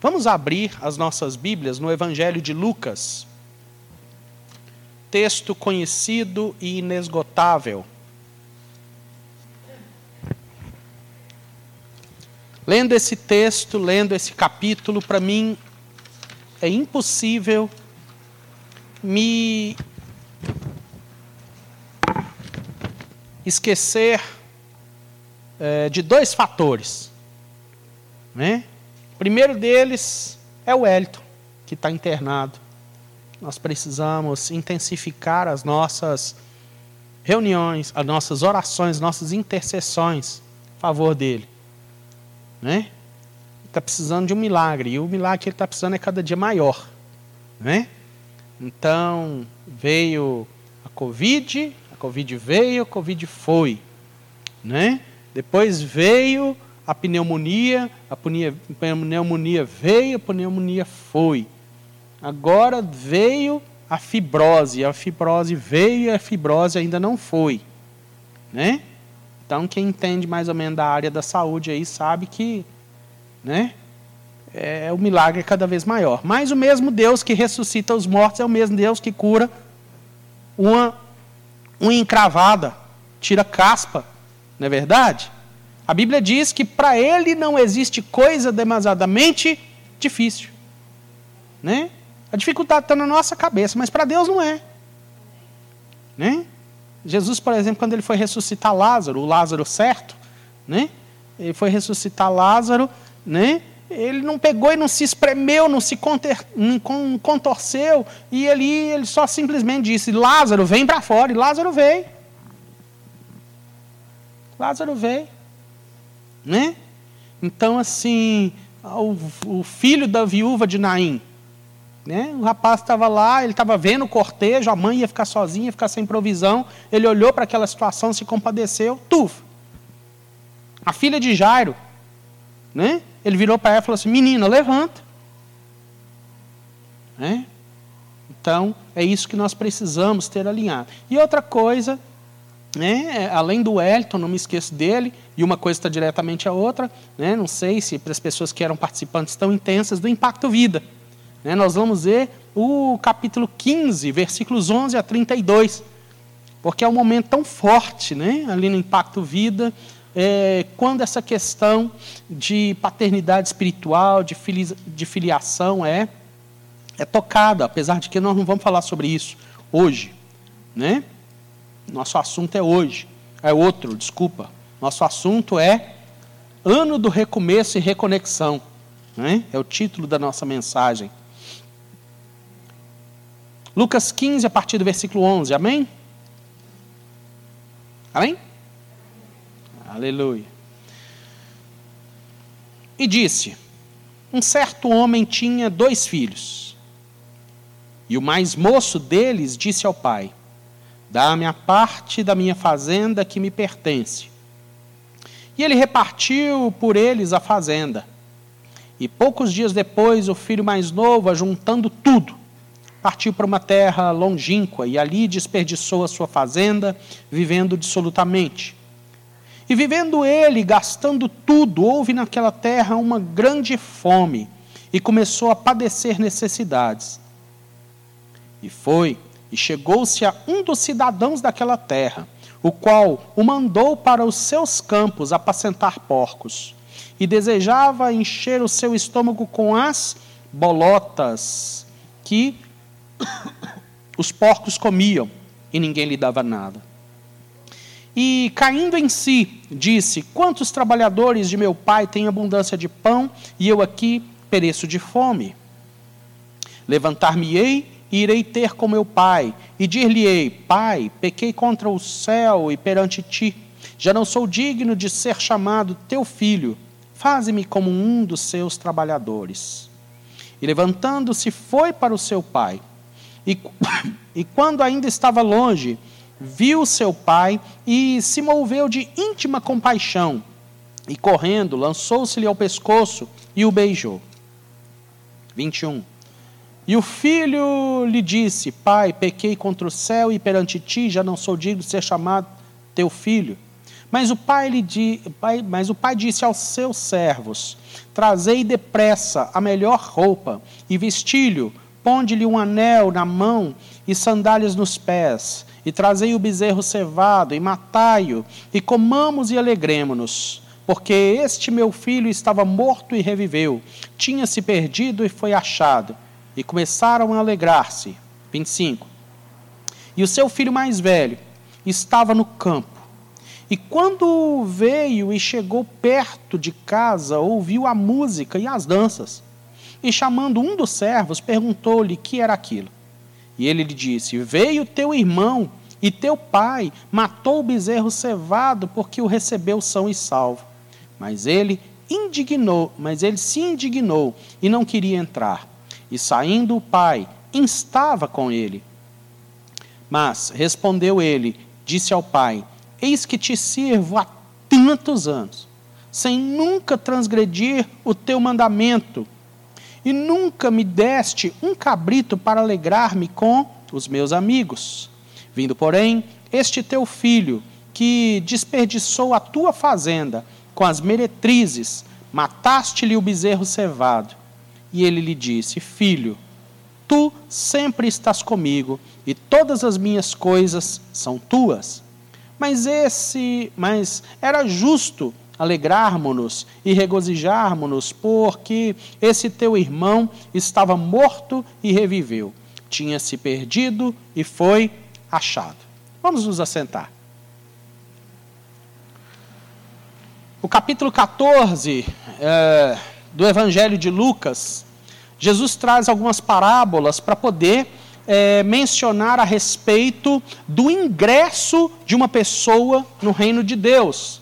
Vamos abrir as nossas Bíblias no Evangelho de Lucas. Texto conhecido e inesgotável. Lendo esse texto, lendo esse capítulo, para mim é impossível me esquecer é, de dois fatores. Né? Primeiro deles é o Wellington, que está internado. Nós precisamos intensificar as nossas reuniões, as nossas orações, nossas intercessões a favor dele. Né? Está precisando de um milagre, e o milagre que ele está precisando é cada dia maior. Né? Então, veio a Covid, a Covid veio, a Covid foi. Né? Depois veio a pneumonia, a pneumonia veio, a pneumonia foi. Agora veio a fibrose, a fibrose veio e a fibrose ainda não foi. Né? Então, quem entende mais ou menos da área da saúde aí sabe que né, é, o milagre é cada vez maior. Mas o mesmo Deus que ressuscita os mortos é o mesmo Deus que cura uma unha encravada, tira caspa, não é verdade? A Bíblia diz que para ele não existe coisa demasiadamente difícil. Né? A dificuldade está na nossa cabeça, mas para Deus não é. Né? Jesus, por exemplo, quando ele foi ressuscitar Lázaro, o Lázaro certo, né? ele foi ressuscitar Lázaro, né? ele não pegou e não se espremeu, não se contorceu, e ali ele só simplesmente disse: Lázaro, vem para fora, e Lázaro veio. Lázaro veio. Né? Então, assim, o, o filho da viúva de Naim, né? o rapaz estava lá, ele estava vendo o cortejo, a mãe ia ficar sozinha, ia ficar sem provisão, ele olhou para aquela situação, se compadeceu, tuf. A filha de Jairo, né? ele virou para ela e falou assim: Menina, levanta. Né? Então, é isso que nós precisamos ter alinhado. E outra coisa né? É, além do Wellington, não me esqueço dele, e uma coisa está diretamente a outra, né? não sei se para as pessoas que eram participantes tão intensas, do Impacto Vida. Né? Nós vamos ver o capítulo 15, versículos 11 a 32, porque é um momento tão forte né? ali no Impacto Vida, é, quando essa questão de paternidade espiritual, de, fili de filiação é, é tocada, apesar de que nós não vamos falar sobre isso hoje. Né? Nosso assunto é hoje. É outro, desculpa. Nosso assunto é Ano do Recomeço e Reconexão. Né? É o título da nossa mensagem. Lucas 15, a partir do versículo 11. Amém? Amém? Aleluia. E disse: Um certo homem tinha dois filhos. E o mais moço deles disse ao pai: Dá-me a parte da minha fazenda que me pertence. E ele repartiu por eles a fazenda. E poucos dias depois, o filho mais novo, ajuntando tudo, partiu para uma terra longínqua e ali desperdiçou a sua fazenda, vivendo dissolutamente. E vivendo ele, gastando tudo, houve naquela terra uma grande fome e começou a padecer necessidades. E foi e chegou-se a um dos cidadãos daquela terra, o qual o mandou para os seus campos apacentar porcos, e desejava encher o seu estômago com as bolotas que os porcos comiam, e ninguém lhe dava nada. E caindo em si, disse: Quantos trabalhadores de meu pai têm abundância de pão, e eu aqui pereço de fome? Levantar-me-ei e irei ter com meu pai, e dir-lhe-ei: Pai, pequei contra o céu e perante ti. Já não sou digno de ser chamado teu filho. Faze-me como um dos seus trabalhadores. E levantando-se, foi para o seu pai. E, e quando ainda estava longe, viu seu pai e se moveu de íntima compaixão. E correndo, lançou-se-lhe ao pescoço e o beijou. 21. E o filho lhe disse: Pai, pequei contra o céu e perante ti já não sou digno de ser chamado teu filho. Mas o pai, lhe pai, mas o pai disse aos seus servos: Trazei depressa a melhor roupa e vestilho, ponde-lhe um anel na mão e sandálias nos pés, e trazei o bezerro cevado e matai-o, e comamos e alegremo-nos. Porque este meu filho estava morto e reviveu, tinha se perdido e foi achado. E começaram a alegrar-se. 25. E o seu filho mais velho estava no campo. E quando veio e chegou perto de casa, ouviu a música e as danças. E chamando um dos servos, perguntou-lhe que era aquilo. E ele lhe disse: Veio teu irmão e teu pai, matou o bezerro cevado, porque o recebeu são e salvo. Mas ele indignou, mas ele se indignou e não queria entrar. E saindo o pai, instava com ele. Mas respondeu ele, disse ao pai: Eis que te sirvo há tantos anos, sem nunca transgredir o teu mandamento, e nunca me deste um cabrito para alegrar-me com os meus amigos. Vindo, porém, este teu filho, que desperdiçou a tua fazenda com as meretrizes, mataste-lhe o bezerro cevado. E ele lhe disse: Filho, tu sempre estás comigo, e todas as minhas coisas são tuas. Mas esse, mas era justo alegrarmos-nos e regozijarmos-nos, porque esse teu irmão estava morto e reviveu, tinha se perdido e foi achado. Vamos nos assentar. O capítulo 14 é, do Evangelho de Lucas, Jesus traz algumas parábolas para poder é, mencionar a respeito do ingresso de uma pessoa no reino de Deus.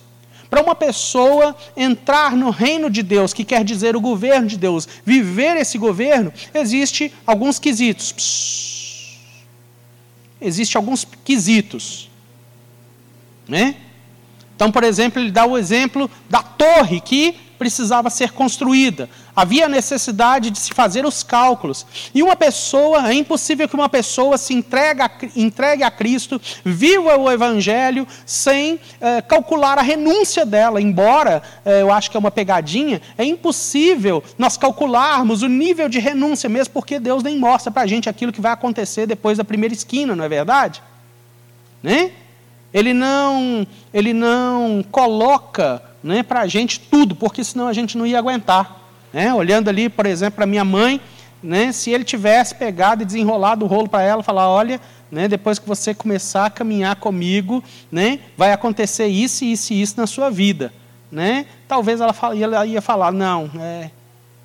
Para uma pessoa entrar no reino de Deus, que quer dizer o governo de Deus, viver esse governo, existe alguns quesitos. Psss. Existe alguns quesitos. Né? Então, por exemplo, ele dá o exemplo da torre que precisava ser construída. Havia necessidade de se fazer os cálculos. E uma pessoa, é impossível que uma pessoa se entregue a, entregue a Cristo, viva o Evangelho, sem é, calcular a renúncia dela. Embora é, eu acho que é uma pegadinha, é impossível nós calcularmos o nível de renúncia, mesmo porque Deus nem mostra para a gente aquilo que vai acontecer depois da primeira esquina, não é verdade? Né? Ele não, ele não coloca né, para a gente tudo, porque senão a gente não ia aguentar. Né? Olhando ali, por exemplo, para minha mãe, né, se ele tivesse pegado e desenrolado o rolo para ela, falar, olha, né, depois que você começar a caminhar comigo, né, vai acontecer isso, isso e isso na sua vida. Né? Talvez ela, ela ia falar, não, é,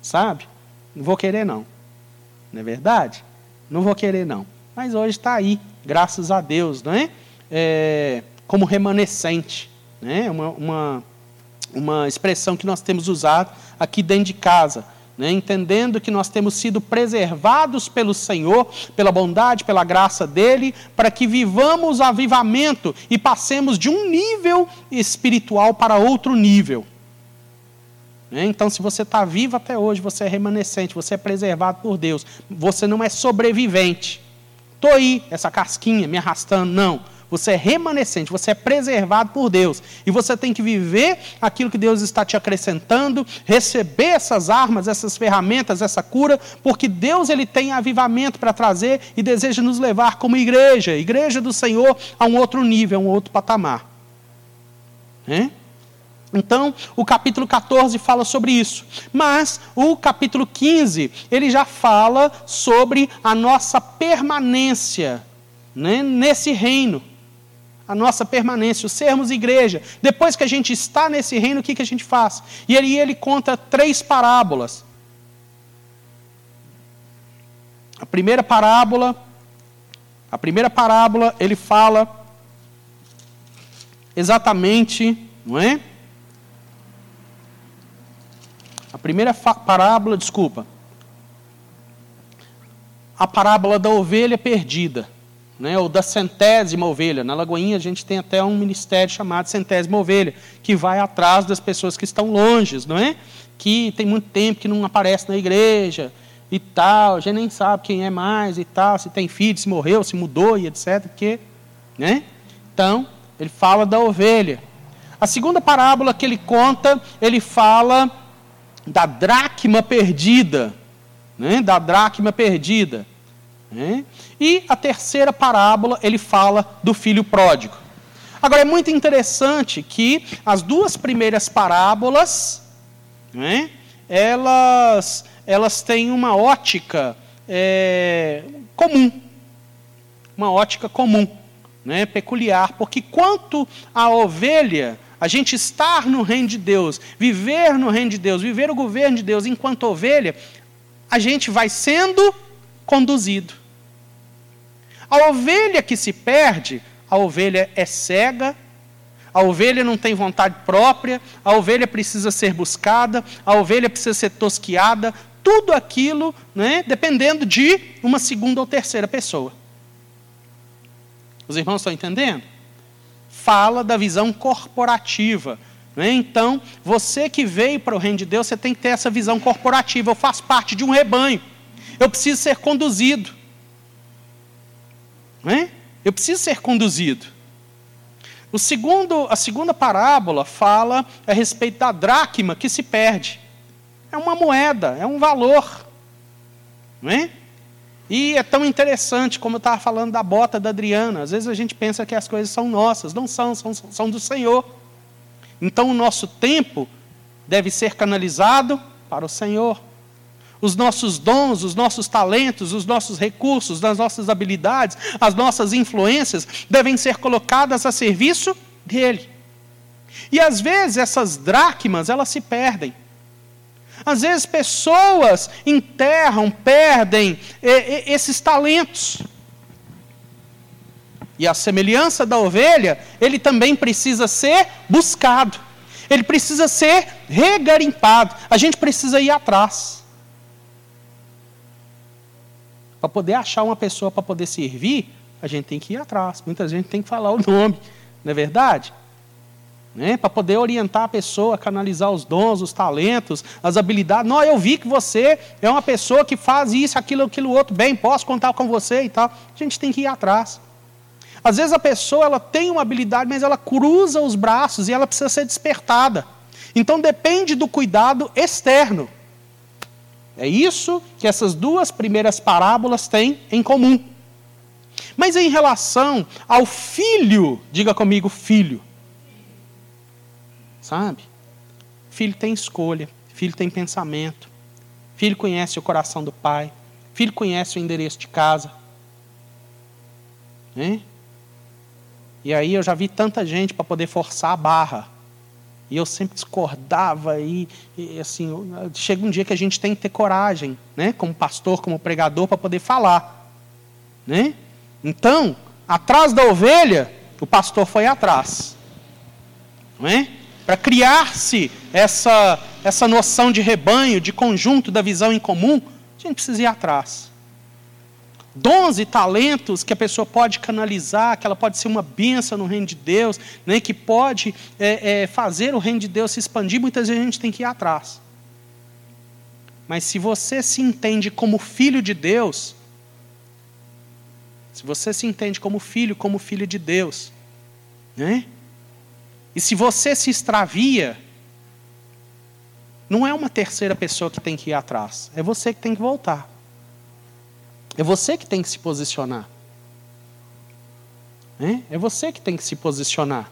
sabe, não vou querer não. Não é verdade? Não vou querer não. Mas hoje está aí, graças a Deus, é? é como remanescente. Né? Uma, uma, uma expressão que nós temos usado aqui dentro de casa, né? entendendo que nós temos sido preservados pelo Senhor, pela bondade, pela graça dele, para que vivamos avivamento e passemos de um nível espiritual para outro nível. Né? Então, se você está vivo até hoje, você é remanescente, você é preservado por Deus, você não é sobrevivente. Estou aí, essa casquinha me arrastando, não você é remanescente, você é preservado por Deus. E você tem que viver aquilo que Deus está te acrescentando, receber essas armas, essas ferramentas, essa cura, porque Deus ele tem avivamento para trazer e deseja nos levar como igreja, igreja do Senhor, a um outro nível, a um outro patamar. É? Então, o capítulo 14 fala sobre isso. Mas o capítulo 15, ele já fala sobre a nossa permanência né, nesse reino a nossa permanência, o sermos igreja. Depois que a gente está nesse reino, o que, que a gente faz? E ele, ele conta três parábolas. A primeira parábola, a primeira parábola, ele fala exatamente, não é? A primeira parábola, desculpa, a parábola da ovelha perdida né, ou da centésima ovelha. Na Lagoinha a gente tem até um ministério chamado Centésima Ovelha, que vai atrás das pessoas que estão longe, não é? Que tem muito tempo que não aparece na igreja e tal, a gente nem sabe quem é mais e tal, se tem filho, se morreu, se mudou e etc. Porque, né? Então, ele fala da ovelha. A segunda parábola que ele conta, ele fala da dracma perdida, né? da dracma perdida. Né? E a terceira parábola, ele fala do filho pródigo. Agora, é muito interessante que as duas primeiras parábolas, né? elas, elas têm uma ótica é, comum. Uma ótica comum, né? peculiar. Porque quanto à ovelha, a gente estar no reino de Deus, viver no reino de Deus, viver o governo de Deus enquanto ovelha, a gente vai sendo conduzido. A ovelha que se perde, a ovelha é cega, a ovelha não tem vontade própria, a ovelha precisa ser buscada, a ovelha precisa ser tosquiada, tudo aquilo, né, dependendo de uma segunda ou terceira pessoa. Os irmãos estão entendendo? fala da visão corporativa. Né? Então, você que veio para o reino de Deus, você tem que ter essa visão corporativa. Eu faço parte de um rebanho. Eu preciso ser conduzido. Né? Eu preciso ser conduzido. O segundo, a segunda parábola fala a respeito da dracma que se perde. É uma moeda, é um valor. Não é? E é tão interessante, como eu estava falando da bota da Adriana. Às vezes a gente pensa que as coisas são nossas. Não são, são, são do Senhor. Então o nosso tempo deve ser canalizado para o Senhor. Os nossos dons, os nossos talentos, os nossos recursos, as nossas habilidades, as nossas influências devem ser colocadas a serviço dele. E às vezes essas dracmas, elas se perdem. Às vezes pessoas enterram, perdem esses talentos. E a semelhança da ovelha, ele também precisa ser buscado. Ele precisa ser regarimpado. A gente precisa ir atrás. Para poder achar uma pessoa para poder servir, a gente tem que ir atrás. Muita gente tem que falar o nome, não é verdade? né, para poder orientar a pessoa, canalizar os dons, os talentos, as habilidades. Não, eu vi que você é uma pessoa que faz isso, aquilo, aquilo outro bem, posso contar com você e tal. A gente tem que ir atrás. Às vezes a pessoa ela tem uma habilidade, mas ela cruza os braços e ela precisa ser despertada. Então depende do cuidado externo. É isso que essas duas primeiras parábolas têm em comum. Mas em relação ao filho, diga comigo, filho sabe? Filho tem escolha, filho tem pensamento, filho conhece o coração do pai, filho conhece o endereço de casa. Né? E aí eu já vi tanta gente para poder forçar a barra. E eu sempre discordava e, e, assim, chega um dia que a gente tem que ter coragem, né, como pastor, como pregador para poder falar, né? Então, atrás da ovelha, o pastor foi atrás. Não é? para criar-se essa, essa noção de rebanho, de conjunto, da visão em comum, a gente precisa ir atrás. Dons e talentos que a pessoa pode canalizar, que ela pode ser uma benção no reino de Deus, né, que pode é, é, fazer o reino de Deus se expandir, muitas vezes a gente tem que ir atrás. Mas se você se entende como filho de Deus, se você se entende como filho, como filho de Deus, né? E se você se extravia, não é uma terceira pessoa que tem que ir atrás, é você que tem que voltar. É você que tem que se posicionar. É, você que tem que se posicionar.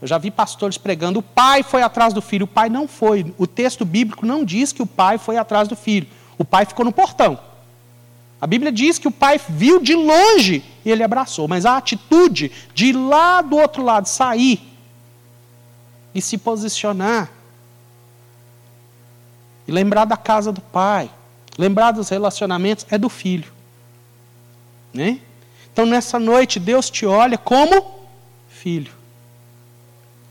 Eu já vi pastores pregando: o pai foi atrás do filho. O pai não foi. O texto bíblico não diz que o pai foi atrás do filho. O pai ficou no portão. A Bíblia diz que o pai viu de longe e ele abraçou, mas a atitude de ir lá do outro lado, sair e se posicionar, e lembrar da casa do pai, lembrar dos relacionamentos, é do filho. Né? Então nessa noite Deus te olha como filho.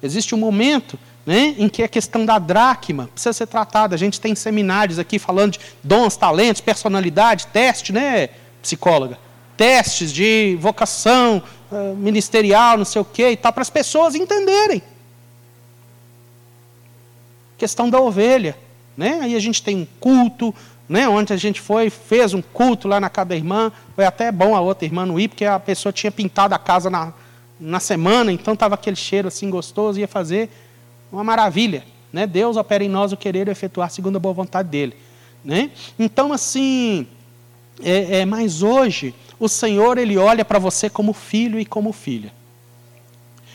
Existe um momento né, em que a questão da dracma precisa ser tratada. A gente tem seminários aqui falando de dons, talentos, personalidade, teste, né, psicóloga? Testes de vocação uh, ministerial, não sei o quê e tal, para as pessoas entenderem. Questão da ovelha. Né? Aí a gente tem um culto, né, onde a gente foi, fez um culto lá na casa da irmã. Foi até bom a outra irmã não ir, porque a pessoa tinha pintado a casa na, na semana, então estava aquele cheiro assim gostoso, ia fazer uma maravilha. Né? Deus opera em nós o querer e efetuar segundo a boa vontade dele. Né? Então, assim, é, é, mas hoje o Senhor ele olha para você como filho e como filha.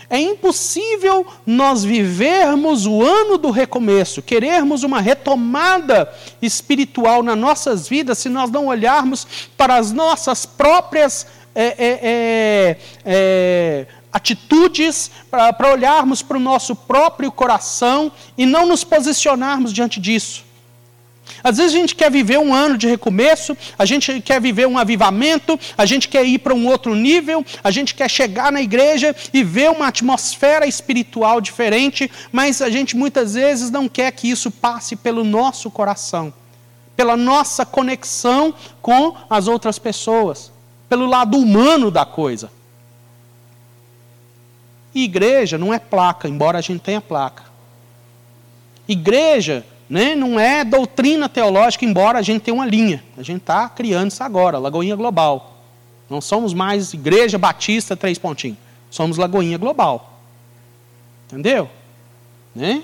É impossível nós vivermos o ano do recomeço, querermos uma retomada espiritual nas nossas vidas, se nós não olharmos para as nossas próprias é, é, é, é atitudes, para olharmos para o nosso próprio coração e não nos posicionarmos diante disso. Às vezes a gente quer viver um ano de recomeço, a gente quer viver um avivamento, a gente quer ir para um outro nível, a gente quer chegar na igreja e ver uma atmosfera espiritual diferente, mas a gente muitas vezes não quer que isso passe pelo nosso coração, pela nossa conexão com as outras pessoas, pelo lado humano da coisa. E igreja não é placa, embora a gente tenha placa. Igreja né? Não é doutrina teológica, embora a gente tenha uma linha. A gente está criando isso agora, Lagoinha Global. Não somos mais Igreja Batista Três Pontinhos. Somos Lagoinha Global. Entendeu? Né?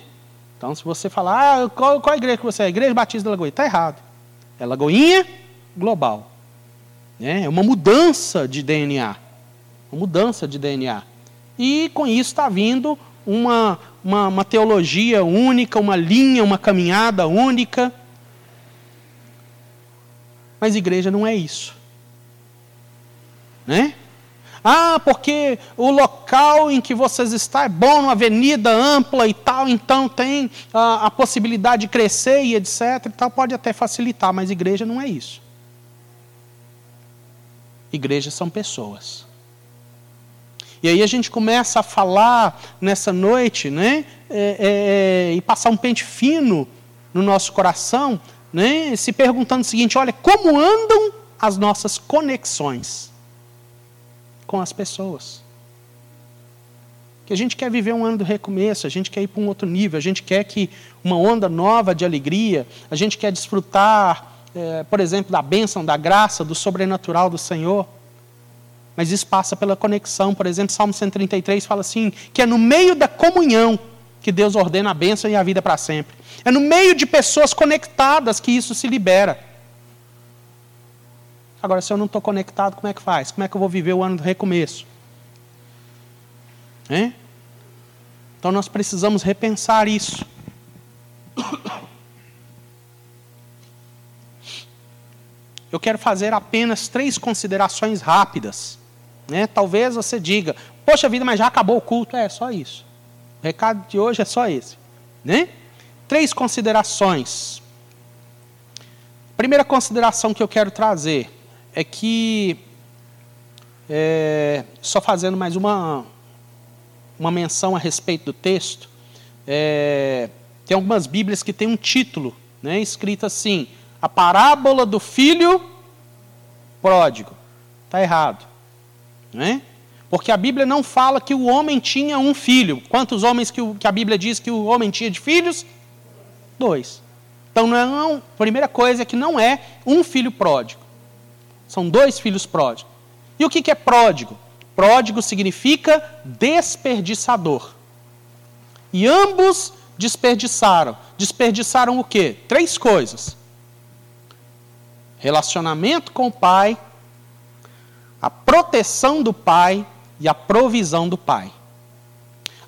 Então, se você falar, ah, qual, qual igreja que você é? Igreja Batista da Lagoinha. Está errado. É Lagoinha Global. Né? É uma mudança de DNA. Uma mudança de DNA. E com isso está vindo uma, uma, uma teologia única, uma linha, uma caminhada única. Mas igreja não é isso. Né? Ah, porque o local em que vocês estão é bom, uma avenida ampla e tal, então tem a, a possibilidade de crescer e etc. E tal, pode até facilitar, mas igreja não é isso. Igrejas são pessoas. E aí a gente começa a falar nessa noite, né? É, é, é, e passar um pente fino no nosso coração, né? Se perguntando o seguinte: olha, como andam as nossas conexões com as pessoas? Que a gente quer viver um ano do recomeço, a gente quer ir para um outro nível, a gente quer que uma onda nova de alegria, a gente quer desfrutar, é, por exemplo, da bênção, da graça, do sobrenatural do Senhor. Mas isso passa pela conexão. Por exemplo, Salmo 133 fala assim: que é no meio da comunhão que Deus ordena a bênção e a vida para sempre. É no meio de pessoas conectadas que isso se libera. Agora, se eu não estou conectado, como é que faz? Como é que eu vou viver o ano do recomeço? Hein? Então nós precisamos repensar isso. Eu quero fazer apenas três considerações rápidas né? Talvez você diga, poxa vida, mas já acabou o culto. É, só isso. O recado de hoje é só esse. Né? Três considerações. Primeira consideração que eu quero trazer é que, é, só fazendo mais uma, uma menção a respeito do texto, é, tem algumas Bíblias que tem um título né, escrito assim: A parábola do filho pródigo. Está errado. Né? Porque a Bíblia não fala que o homem tinha um filho. Quantos homens que, o, que a Bíblia diz que o homem tinha de filhos? Dois. Então, não, a primeira coisa é que não é um filho pródigo. São dois filhos pródigos. E o que, que é pródigo? Pródigo significa desperdiçador. E ambos desperdiçaram. Desperdiçaram o quê? Três coisas: relacionamento com o pai, a proteção do pai e a provisão do pai.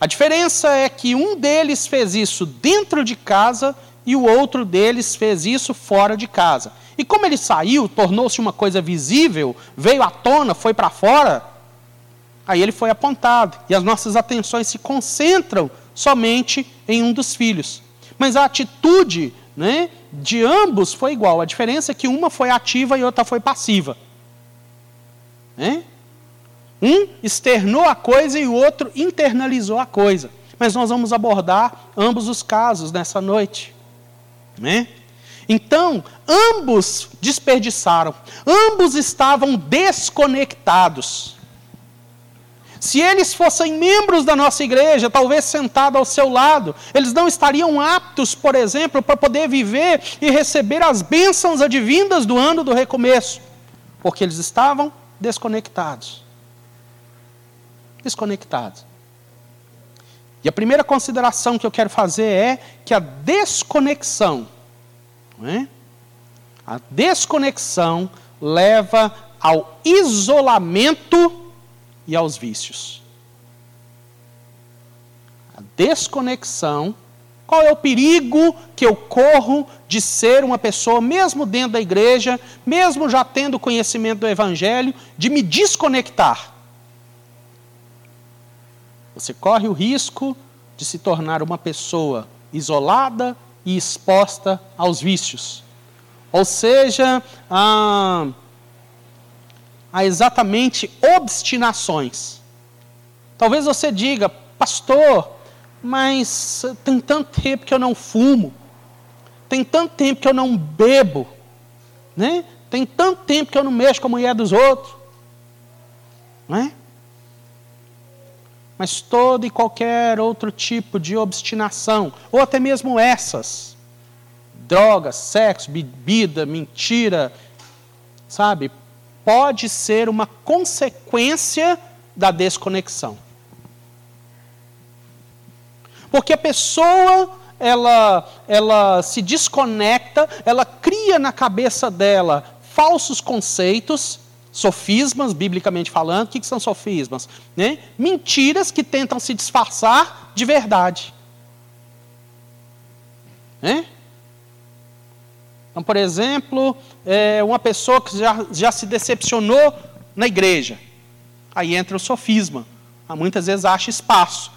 A diferença é que um deles fez isso dentro de casa e o outro deles fez isso fora de casa. E como ele saiu, tornou-se uma coisa visível, veio à tona, foi para fora, aí ele foi apontado. E as nossas atenções se concentram somente em um dos filhos. Mas a atitude né, de ambos foi igual. A diferença é que uma foi ativa e outra foi passiva. Né? Um externou a coisa e o outro internalizou a coisa. Mas nós vamos abordar ambos os casos nessa noite. Então, ambos desperdiçaram, ambos estavam desconectados. Se eles fossem membros da nossa igreja, talvez sentados ao seu lado, eles não estariam aptos, por exemplo, para poder viver e receber as bênçãos advindas do ano do recomeço, porque eles estavam desconectados. desconectados. E a primeira consideração que eu quero fazer é que a desconexão, é? a desconexão leva ao isolamento e aos vícios. A desconexão, qual é o perigo que eu corro de ser uma pessoa, mesmo dentro da igreja, mesmo já tendo conhecimento do Evangelho, de me desconectar? Você corre o risco de se tornar uma pessoa isolada e exposta aos vícios. Ou seja, a, a exatamente obstinações. Talvez você diga, pastor, mas tem tanto tempo que eu não fumo, tem tanto tempo que eu não bebo, né? tem tanto tempo que eu não mexo com a mulher dos outros. Não é? mas todo e qualquer outro tipo de obstinação, ou até mesmo essas, drogas, sexo, bebida, mentira, sabe, pode ser uma consequência da desconexão. Porque a pessoa, ela, ela se desconecta, ela cria na cabeça dela falsos conceitos, Sofismas, biblicamente falando, o que, são sofismas? Né? Mentiras que tentam se disfarçar de verdade. Né? Então, por exemplo, é uma pessoa que já, já se decepcionou na igreja. Aí entra o sofisma. Muitas vezes acha espaço.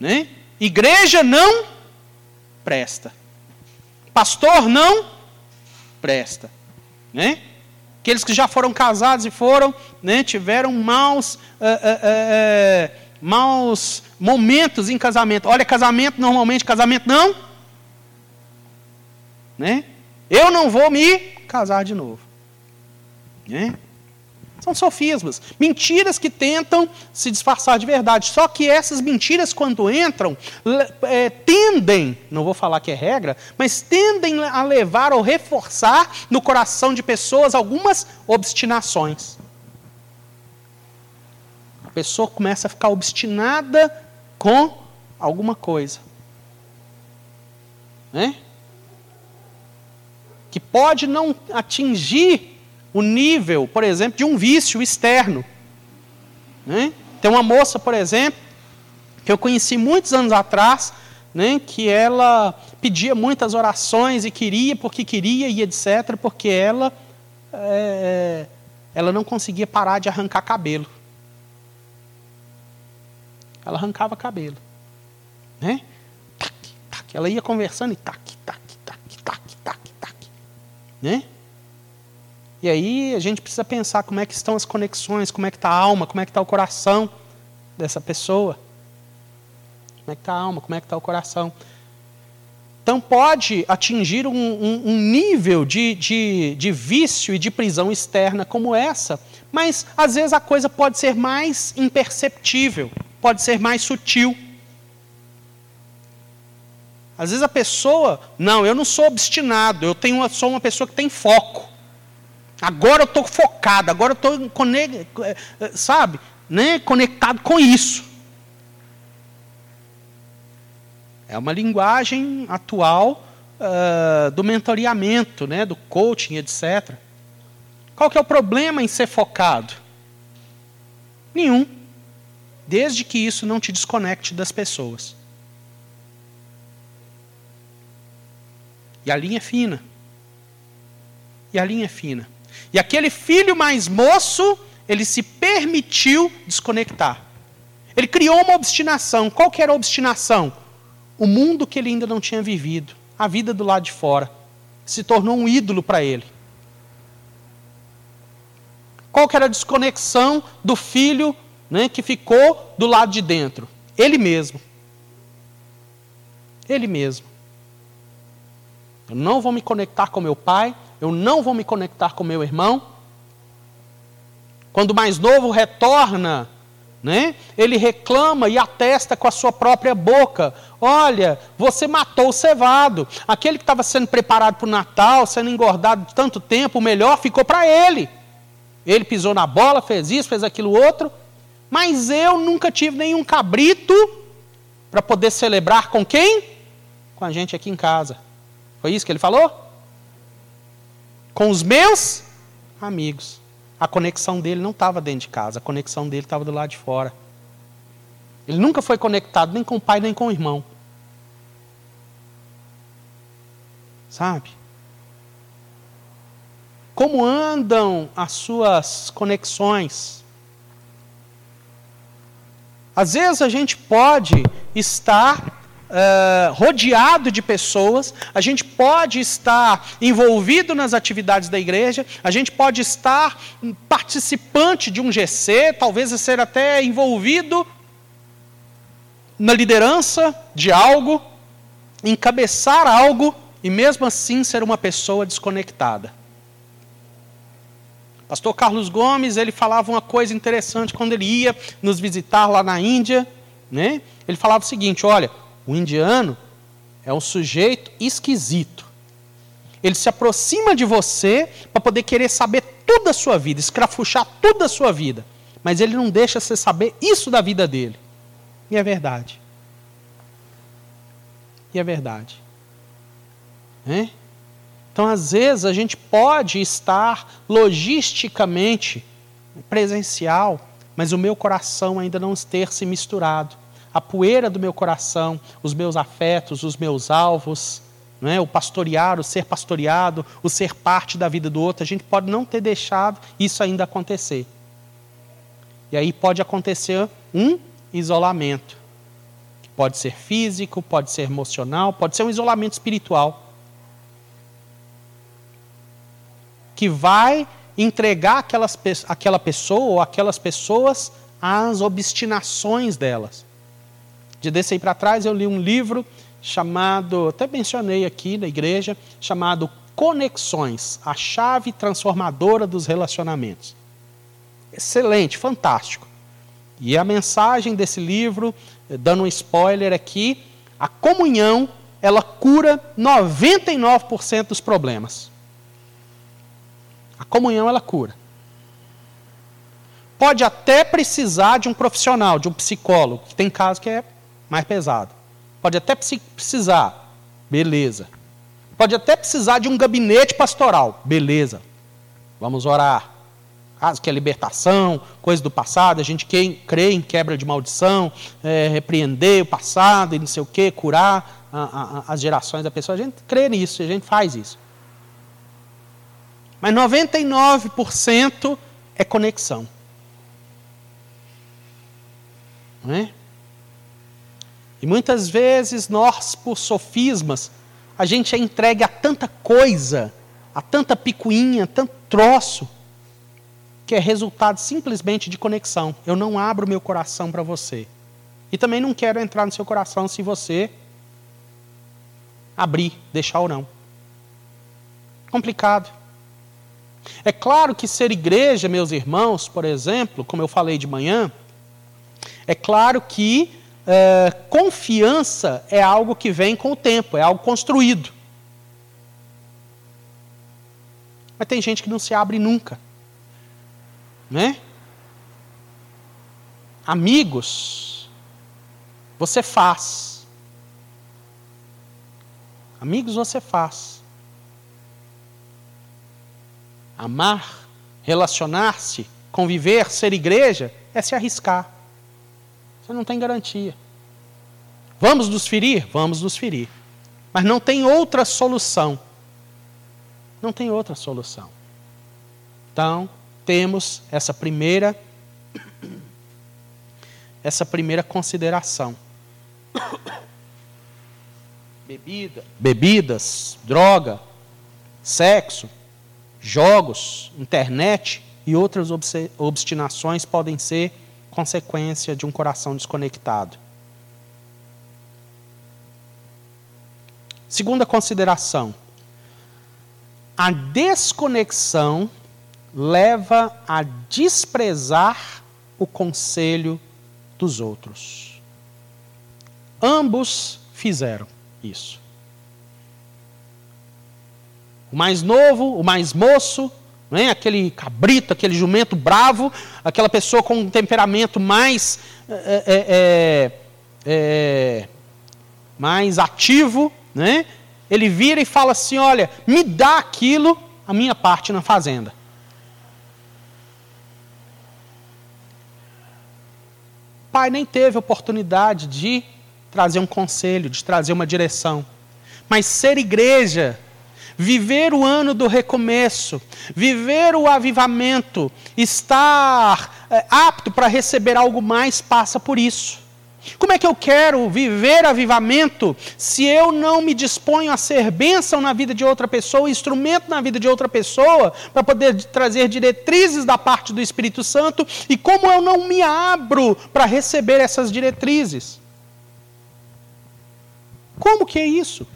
Né? Igreja não presta. Pastor não presta. Né? Aqueles que já foram casados e foram, né, tiveram maus, é, é, é, maus momentos em casamento. Olha, casamento normalmente, casamento não. Né? Eu não vou me casar de novo. Né? São sofismas, mentiras que tentam se disfarçar de verdade. Só que essas mentiras, quando entram, é, tendem, não vou falar que é regra, mas tendem a levar ou reforçar no coração de pessoas algumas obstinações. A pessoa começa a ficar obstinada com alguma coisa. Né? Que pode não atingir o nível, por exemplo, de um vício externo. Né? Tem uma moça, por exemplo, que eu conheci muitos anos atrás, né, que ela pedia muitas orações e queria porque queria e etc., porque ela, é, ela não conseguia parar de arrancar cabelo. Ela arrancava cabelo. Né? Tac, tac. Ela ia conversando e tac, tac, tac, tac, tac, tac. Né? E aí a gente precisa pensar como é que estão as conexões, como é que está a alma, como é que está o coração dessa pessoa. Como é que está a alma, como é que está o coração. Então pode atingir um, um, um nível de, de, de vício e de prisão externa como essa, mas às vezes a coisa pode ser mais imperceptível, pode ser mais sutil. Às vezes a pessoa, não, eu não sou obstinado, eu tenho, sou uma pessoa que tem foco. Agora eu estou focado, agora eu estou, sabe, né, conectado com isso. É uma linguagem atual uh, do mentoreamento, né, do coaching, etc. Qual que é o problema em ser focado? Nenhum. Desde que isso não te desconecte das pessoas. E a linha é fina. E a linha é fina. E aquele filho mais moço, ele se permitiu desconectar. Ele criou uma obstinação. Qual que era a obstinação? O mundo que ele ainda não tinha vivido, a vida do lado de fora, se tornou um ídolo para ele. Qual que era a desconexão do filho né, que ficou do lado de dentro? Ele mesmo. Ele mesmo. Eu não vou me conectar com meu pai, eu não vou me conectar com meu irmão. Quando o mais novo retorna, né, ele reclama e atesta com a sua própria boca: Olha, você matou o cevado. Aquele que estava sendo preparado para o Natal, sendo engordado tanto tempo, o melhor ficou para ele. Ele pisou na bola, fez isso, fez aquilo outro. Mas eu nunca tive nenhum cabrito para poder celebrar com quem? Com a gente aqui em casa. Foi isso que ele falou? Com os meus amigos. A conexão dele não estava dentro de casa, a conexão dele estava do lado de fora. Ele nunca foi conectado nem com o pai nem com o irmão. Sabe? Como andam as suas conexões? Às vezes a gente pode estar Rodeado de pessoas, a gente pode estar envolvido nas atividades da igreja, a gente pode estar participante de um GC, talvez ser até envolvido na liderança de algo, encabeçar algo e mesmo assim ser uma pessoa desconectada. Pastor Carlos Gomes, ele falava uma coisa interessante quando ele ia nos visitar lá na Índia, né? Ele falava o seguinte: olha, o indiano é um sujeito esquisito. Ele se aproxima de você para poder querer saber tudo da sua vida, escrafuchar tudo da sua vida. Mas ele não deixa você saber isso da vida dele. E é verdade. E é verdade. É? Então, às vezes, a gente pode estar logisticamente presencial, mas o meu coração ainda não ter se misturado. A poeira do meu coração, os meus afetos, os meus alvos, não é? o pastorear, o ser pastoreado, o ser parte da vida do outro, a gente pode não ter deixado isso ainda acontecer. E aí pode acontecer um isolamento. Pode ser físico, pode ser emocional, pode ser um isolamento espiritual. que vai entregar aquelas, aquela pessoa ou aquelas pessoas às obstinações delas. De desse aí para trás eu li um livro chamado, até mencionei aqui na igreja, chamado Conexões, a chave transformadora dos relacionamentos. Excelente, fantástico. E a mensagem desse livro, dando um spoiler aqui, a comunhão, ela cura 99% dos problemas. A comunhão ela cura. Pode até precisar de um profissional, de um psicólogo, que tem caso que é mais pesado. Pode até precisar, beleza. Pode até precisar de um gabinete pastoral, beleza. Vamos orar. Caso que é libertação, coisa do passado, a gente crê em quebra de maldição, é, repreender o passado e não sei o que, curar a, a, as gerações da pessoa. A gente crê nisso, a gente faz isso. Mas 99% é conexão. Não é? E muitas vezes nós, por sofismas, a gente é entregue a tanta coisa, a tanta picuinha, tanto troço, que é resultado simplesmente de conexão. Eu não abro meu coração para você. E também não quero entrar no seu coração se você abrir, deixar ou não. Complicado. É claro que ser igreja, meus irmãos, por exemplo, como eu falei de manhã, é claro que é, confiança é algo que vem com o tempo, é algo construído. Mas tem gente que não se abre nunca. Né? Amigos, você faz. Amigos você faz. Amar, relacionar-se, conviver, ser igreja, é se arriscar. Você não tem garantia. Vamos nos ferir? Vamos nos ferir. Mas não tem outra solução. Não tem outra solução. Então, temos essa primeira essa primeira consideração. Bebida, bebidas, droga, sexo, jogos, internet e outras obstinações podem ser consequência de um coração desconectado. Segunda consideração: a desconexão leva a desprezar o conselho dos outros. Ambos fizeram isso. O mais novo, o mais moço, é? aquele cabrito, aquele jumento bravo, aquela pessoa com um temperamento mais, é, é, é, mais ativo, né? ele vira e fala assim: Olha, me dá aquilo, a minha parte na fazenda. O pai nem teve oportunidade de trazer um conselho, de trazer uma direção. Mas ser igreja viver o ano do recomeço, viver o avivamento, estar é, apto para receber algo mais, passa por isso. Como é que eu quero viver avivamento se eu não me disponho a ser bênção na vida de outra pessoa, instrumento na vida de outra pessoa, para poder trazer diretrizes da parte do Espírito Santo, e como eu não me abro para receber essas diretrizes? Como que é isso?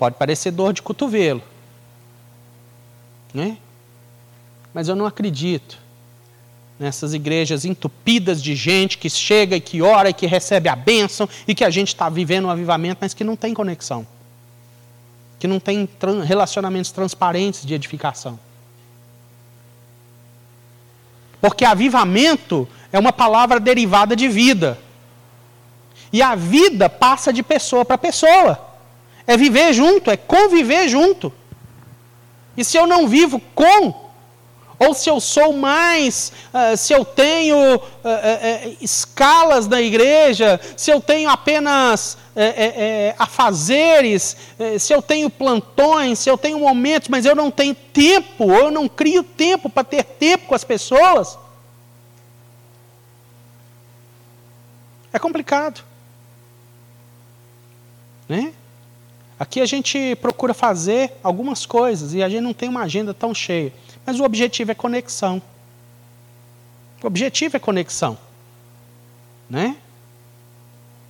Pode parecer dor de cotovelo. Né? Mas eu não acredito nessas igrejas entupidas de gente que chega e que ora e que recebe a bênção e que a gente está vivendo um avivamento, mas que não tem conexão. Que não tem relacionamentos transparentes de edificação. Porque avivamento é uma palavra derivada de vida. E a vida passa de pessoa para pessoa. É viver junto, é conviver junto. E se eu não vivo com, ou se eu sou mais, uh, se eu tenho uh, uh, escalas na igreja, se eu tenho apenas afazeres, se eu tenho plantões, se eu tenho momentos, mas eu não tenho tempo, ou eu não crio tempo para ter tempo com as pessoas, é complicado. Né? Aqui a gente procura fazer algumas coisas e a gente não tem uma agenda tão cheia. Mas o objetivo é conexão. O objetivo é conexão. Né?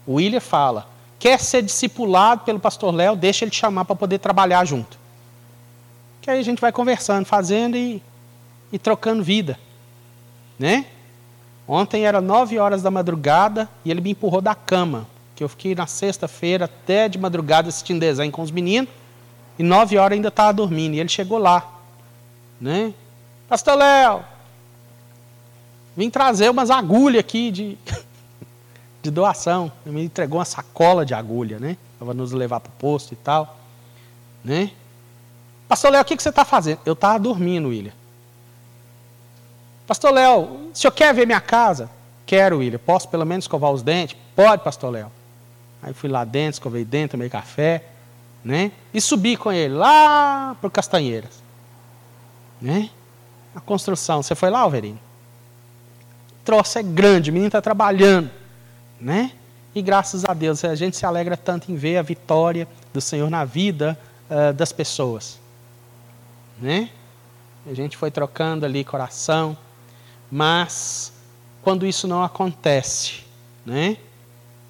O William fala: quer ser discipulado pelo pastor Léo, deixa ele te chamar para poder trabalhar junto. Que aí a gente vai conversando, fazendo e, e trocando vida. Né? Ontem era nove horas da madrugada e ele me empurrou da cama que eu fiquei na sexta-feira até de madrugada assistindo desenho com os meninos, e nove horas ainda estava dormindo, e ele chegou lá, né? Pastor Léo, vim trazer umas agulhas aqui de, de doação. Ele me entregou uma sacola de agulha, né? Para nos levar para o posto e tal, né? Pastor Léo, o que, que você está fazendo? Eu estava dormindo, William. Pastor Léo, o senhor quer ver minha casa? Quero, William. Posso pelo menos escovar os dentes? Pode, pastor Léo. Aí fui lá dentro, escovei dentro, tomei café, né? E subi com ele lá para Castanheiras. Né? A construção. Você foi lá, Alverino? O troço é grande, o menino está trabalhando. Né? E graças a Deus, a gente se alegra tanto em ver a vitória do Senhor na vida uh, das pessoas. Né? A gente foi trocando ali coração, mas quando isso não acontece, né?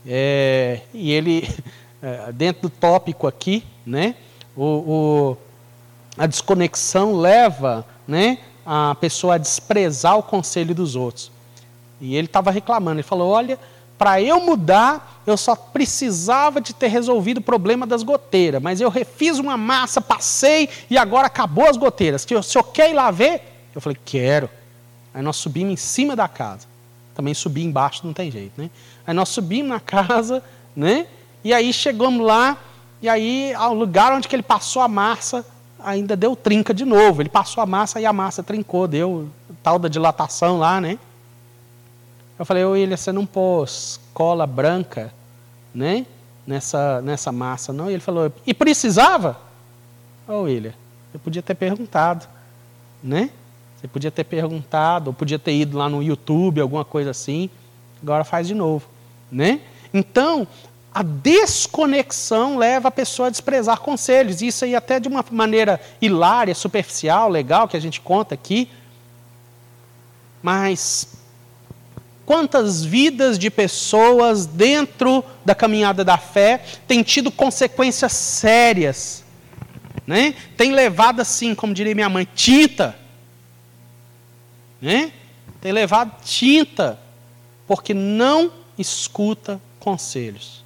É, e ele, é, dentro do tópico aqui, né, o, o, a desconexão leva né, a pessoa a desprezar o conselho dos outros. E ele estava reclamando, ele falou: Olha, para eu mudar, eu só precisava de ter resolvido o problema das goteiras, mas eu refiz uma massa, passei e agora acabou as goteiras. O senhor quer ir lá ver? Eu falei: Quero. Aí nós subimos em cima da casa. Também subir embaixo não tem jeito, né? Aí nós subimos na casa, né? E aí chegamos lá, e aí ao lugar onde que ele passou a massa, ainda deu trinca de novo. Ele passou a massa e a massa trincou, deu tal da dilatação lá, né? Eu falei, ô William, você não pôs cola branca, né? Nessa, nessa massa, não? E ele falou, e precisava? Ô William, eu podia ter perguntado, né? Você podia ter perguntado, ou podia ter ido lá no YouTube, alguma coisa assim. Agora faz de novo, né? Então, a desconexão leva a pessoa a desprezar conselhos. Isso aí até de uma maneira hilária, superficial, legal, que a gente conta aqui. Mas quantas vidas de pessoas dentro da caminhada da fé têm tido consequências sérias, né? Tem levado assim, como diria minha mãe, tinta né? Tem levado tinta, porque não escuta conselhos.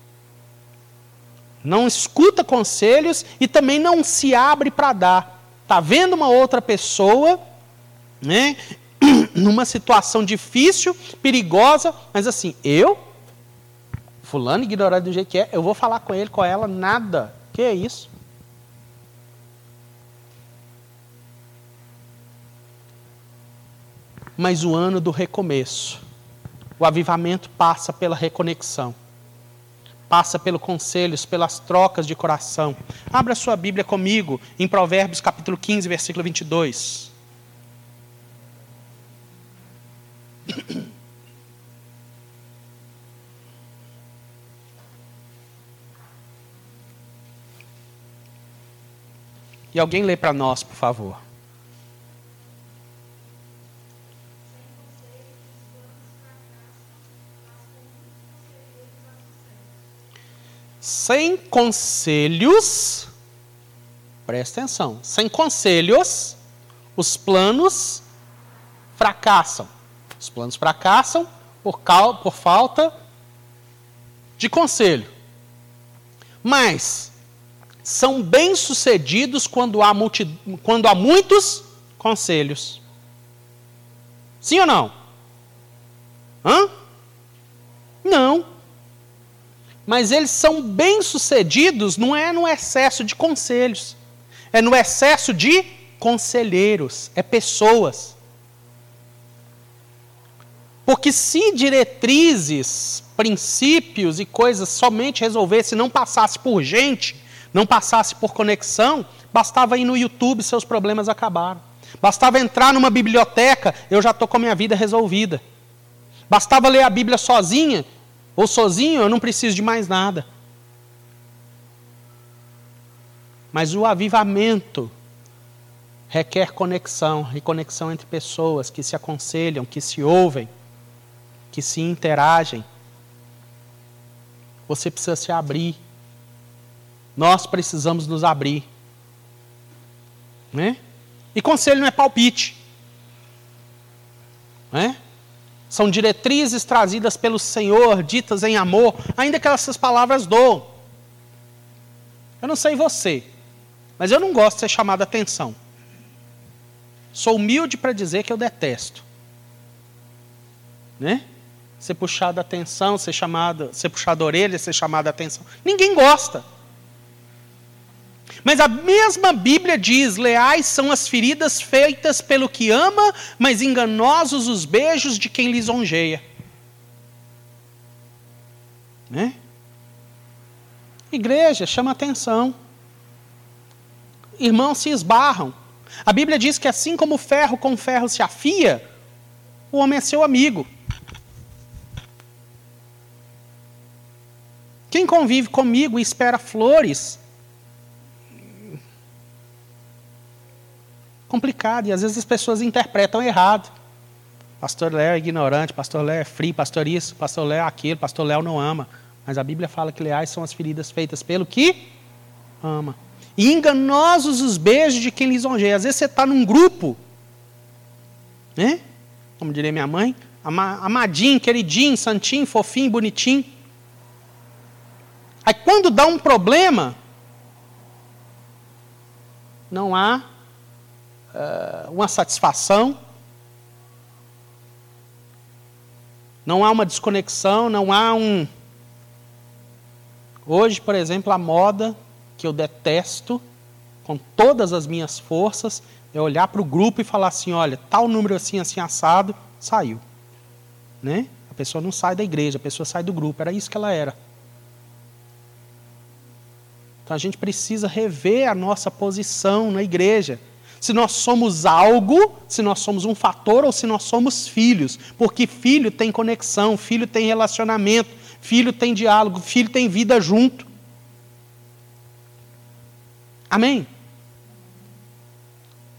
não escuta conselhos e também não se abre para dar. Está vendo uma outra pessoa, né, numa situação difícil, perigosa, mas assim, eu, fulano ignorado do jeito que é, eu vou falar com ele, com ela, nada. Que é isso? Mas o ano do recomeço, o avivamento passa pela reconexão passa pelos conselhos, pelas trocas de coração. Abra sua Bíblia comigo em Provérbios capítulo 15, versículo 22. E alguém lê para nós, por favor. Sem conselhos, presta atenção, sem conselhos, os planos fracassam. Os planos fracassam por, cal, por falta de conselho. Mas são bem-sucedidos quando, há quando há muitos conselhos. Sim ou não? Hã? Não. Mas eles são bem-sucedidos não é no excesso de conselhos, é no excesso de conselheiros, é pessoas. Porque se diretrizes, princípios e coisas somente resolvesse, não passasse por gente, não passasse por conexão, bastava ir no YouTube, seus problemas acabaram. Bastava entrar numa biblioteca, eu já estou com a minha vida resolvida. Bastava ler a Bíblia sozinha, ou sozinho, eu não preciso de mais nada. Mas o avivamento requer conexão, e conexão entre pessoas que se aconselham, que se ouvem, que se interagem. Você precisa se abrir. Nós precisamos nos abrir. Né? E conselho não é palpite. Né? São diretrizes trazidas pelo Senhor, ditas em amor, ainda que essas palavras doam. Eu não sei você, mas eu não gosto de ser chamado a atenção. Sou humilde para dizer que eu detesto. Né? Ser puxado a atenção, ser chamado, ser puxado a orelha, ser chamado a atenção. Ninguém gosta. Mas a mesma Bíblia diz: leais são as feridas feitas pelo que ama, mas enganosos os beijos de quem lisonjeia. Né? Igreja, chama atenção. Irmãos se esbarram. A Bíblia diz que assim como o ferro com ferro se afia, o homem é seu amigo. Quem convive comigo e espera flores, complicado e às vezes as pessoas interpretam errado. Pastor Léo é ignorante, pastor Léo é frio, pastor isso, pastor Léo é aquilo, pastor Léo não ama. Mas a Bíblia fala que leais são as feridas feitas pelo que ama. E enganosos os beijos de quem lisonjeia. Às vezes você está num grupo, né? Como diria minha mãe, amadinho, queridinho, santinho, fofinho, bonitinho. Aí quando dá um problema, não há uh, uma satisfação, não há uma desconexão, não há um. Hoje, por exemplo, a moda que eu detesto com todas as minhas forças é olhar para o grupo e falar assim: olha, tal número assim, assim, assado, saiu. Né? A pessoa não sai da igreja, a pessoa sai do grupo. Era isso que ela era. Então a gente precisa rever a nossa posição na igreja se nós somos algo, se nós somos um fator ou se nós somos filhos. Porque filho tem conexão, filho tem relacionamento, filho tem diálogo, filho tem vida junto. Amém?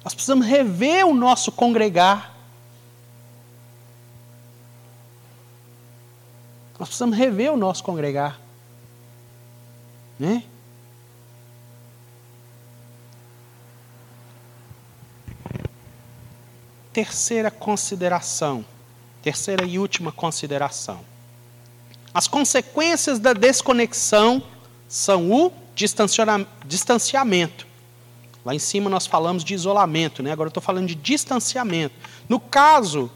Nós precisamos rever o nosso congregar. Nós precisamos rever o nosso congregar. Né? Terceira consideração, terceira e última consideração. As consequências da desconexão são o distanciamento. Lá em cima nós falamos de isolamento, né? agora eu estou falando de distanciamento. No caso,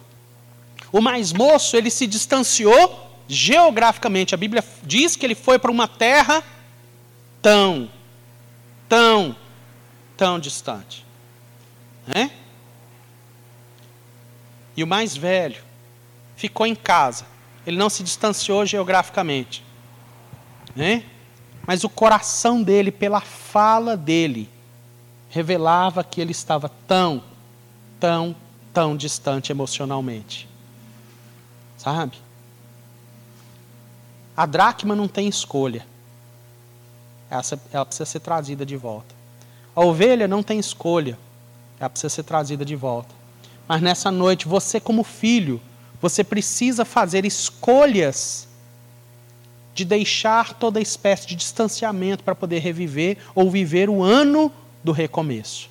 o mais moço, ele se distanciou geograficamente. A Bíblia diz que ele foi para uma terra tão, tão, tão distante. Né? E o mais velho ficou em casa. Ele não se distanciou geograficamente. Né? Mas o coração dele, pela fala dele, revelava que ele estava tão, tão, tão distante emocionalmente. Sabe? A dracma não tem escolha. Ela, ela precisa ser trazida de volta. A ovelha não tem escolha. Ela precisa ser trazida de volta. Mas nessa noite, você, como filho, você precisa fazer escolhas de deixar toda espécie de distanciamento para poder reviver ou viver o ano do recomeço.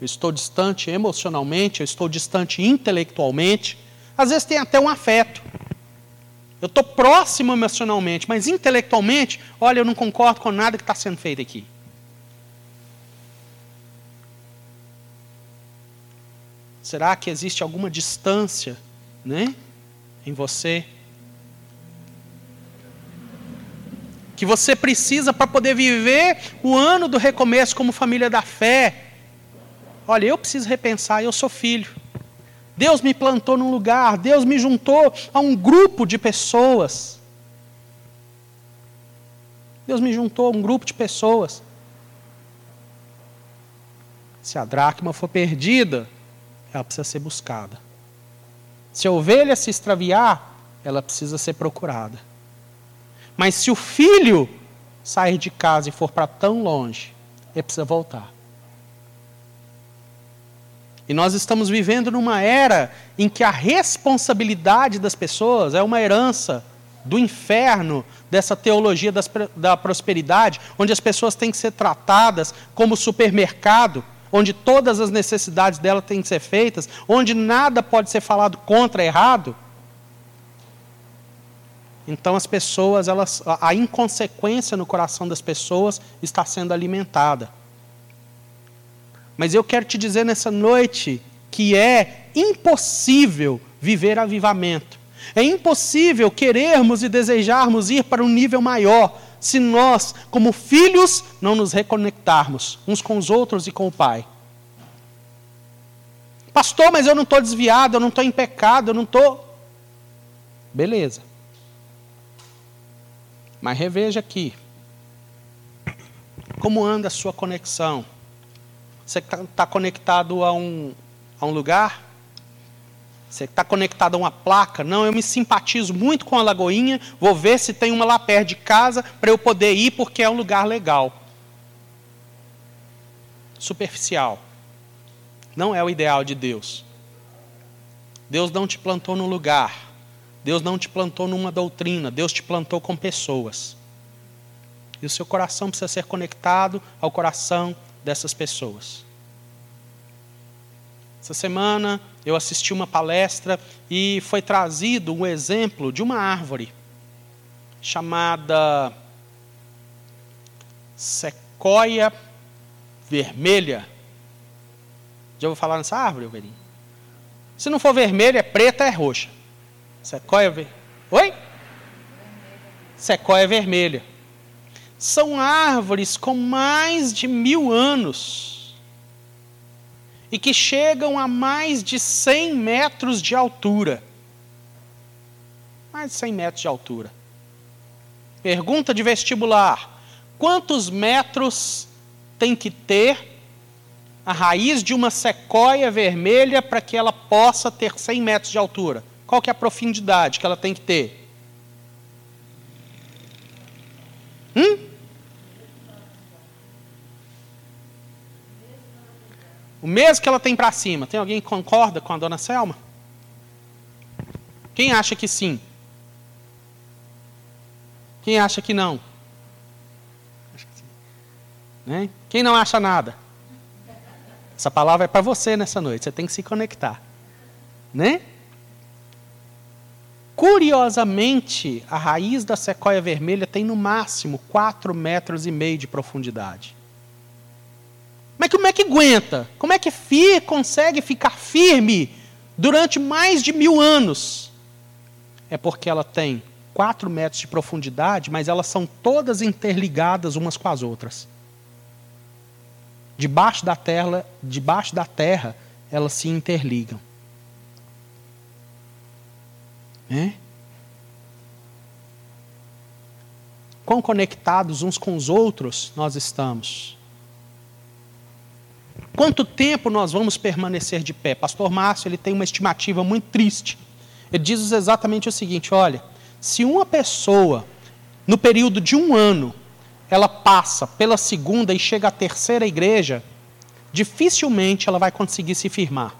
Eu estou distante emocionalmente, eu estou distante intelectualmente, às vezes tem até um afeto. Eu estou próximo emocionalmente, mas intelectualmente, olha, eu não concordo com nada que está sendo feito aqui. Será que existe alguma distância né, em você? Que você precisa para poder viver o ano do recomeço como família da fé. Olha, eu preciso repensar, eu sou filho. Deus me plantou num lugar, Deus me juntou a um grupo de pessoas. Deus me juntou a um grupo de pessoas. Se a dracma for perdida, ela precisa ser buscada. Se a ovelha se extraviar, ela precisa ser procurada. Mas se o filho sair de casa e for para tão longe, ele precisa voltar. E nós estamos vivendo numa era em que a responsabilidade das pessoas é uma herança do inferno, dessa teologia das, da prosperidade, onde as pessoas têm que ser tratadas como supermercado, onde todas as necessidades dela têm que ser feitas, onde nada pode ser falado contra errado. Então as pessoas, elas, a inconsequência no coração das pessoas está sendo alimentada. Mas eu quero te dizer nessa noite que é impossível viver avivamento. É impossível querermos e desejarmos ir para um nível maior se nós, como filhos, não nos reconectarmos uns com os outros e com o Pai. Pastor, mas eu não estou desviado, eu não estou em pecado, eu não estou. Beleza. Mas reveja aqui. Como anda a sua conexão? Você está tá conectado a um, a um lugar? Você está conectado a uma placa? Não, eu me simpatizo muito com a Lagoinha, vou ver se tem uma lá perto de casa para eu poder ir porque é um lugar legal. Superficial. Não é o ideal de Deus. Deus não te plantou num lugar. Deus não te plantou numa doutrina. Deus te plantou com pessoas. E o seu coração precisa ser conectado ao coração dessas pessoas. Essa semana eu assisti uma palestra e foi trazido um exemplo de uma árvore chamada sequoia vermelha. Já vou falar nessa árvore, Verinho? Se não for vermelha, é preta, é roxa. Sequoia vermelha. Oi? Sequoia vermelha são árvores com mais de mil anos e que chegam a mais de 100 metros de altura. Mais de 100 metros de altura. Pergunta de vestibular: quantos metros tem que ter a raiz de uma sequoia vermelha para que ela possa ter 100 metros de altura? Qual que é a profundidade que ela tem que ter? O mesmo que ela tem para cima. Tem alguém que concorda com a dona Selma? Quem acha que sim? Quem acha que não? Né? Quem não acha nada? Essa palavra é para você nessa noite. Você tem que se conectar. Né? Curiosamente, a raiz da sequoia vermelha tem no máximo 4 metros e meio de profundidade. Mas como é que aguenta? Como é que fi, consegue ficar firme durante mais de mil anos? É porque ela tem 4 metros de profundidade, mas elas são todas interligadas umas com as outras. Debaixo da terra, debaixo da terra, elas se interligam. Né? Quão conectados uns com os outros nós estamos? Quanto tempo nós vamos permanecer de pé? Pastor Márcio ele tem uma estimativa muito triste. Ele diz exatamente o seguinte: olha, se uma pessoa, no período de um ano, ela passa pela segunda e chega à terceira igreja, dificilmente ela vai conseguir se firmar.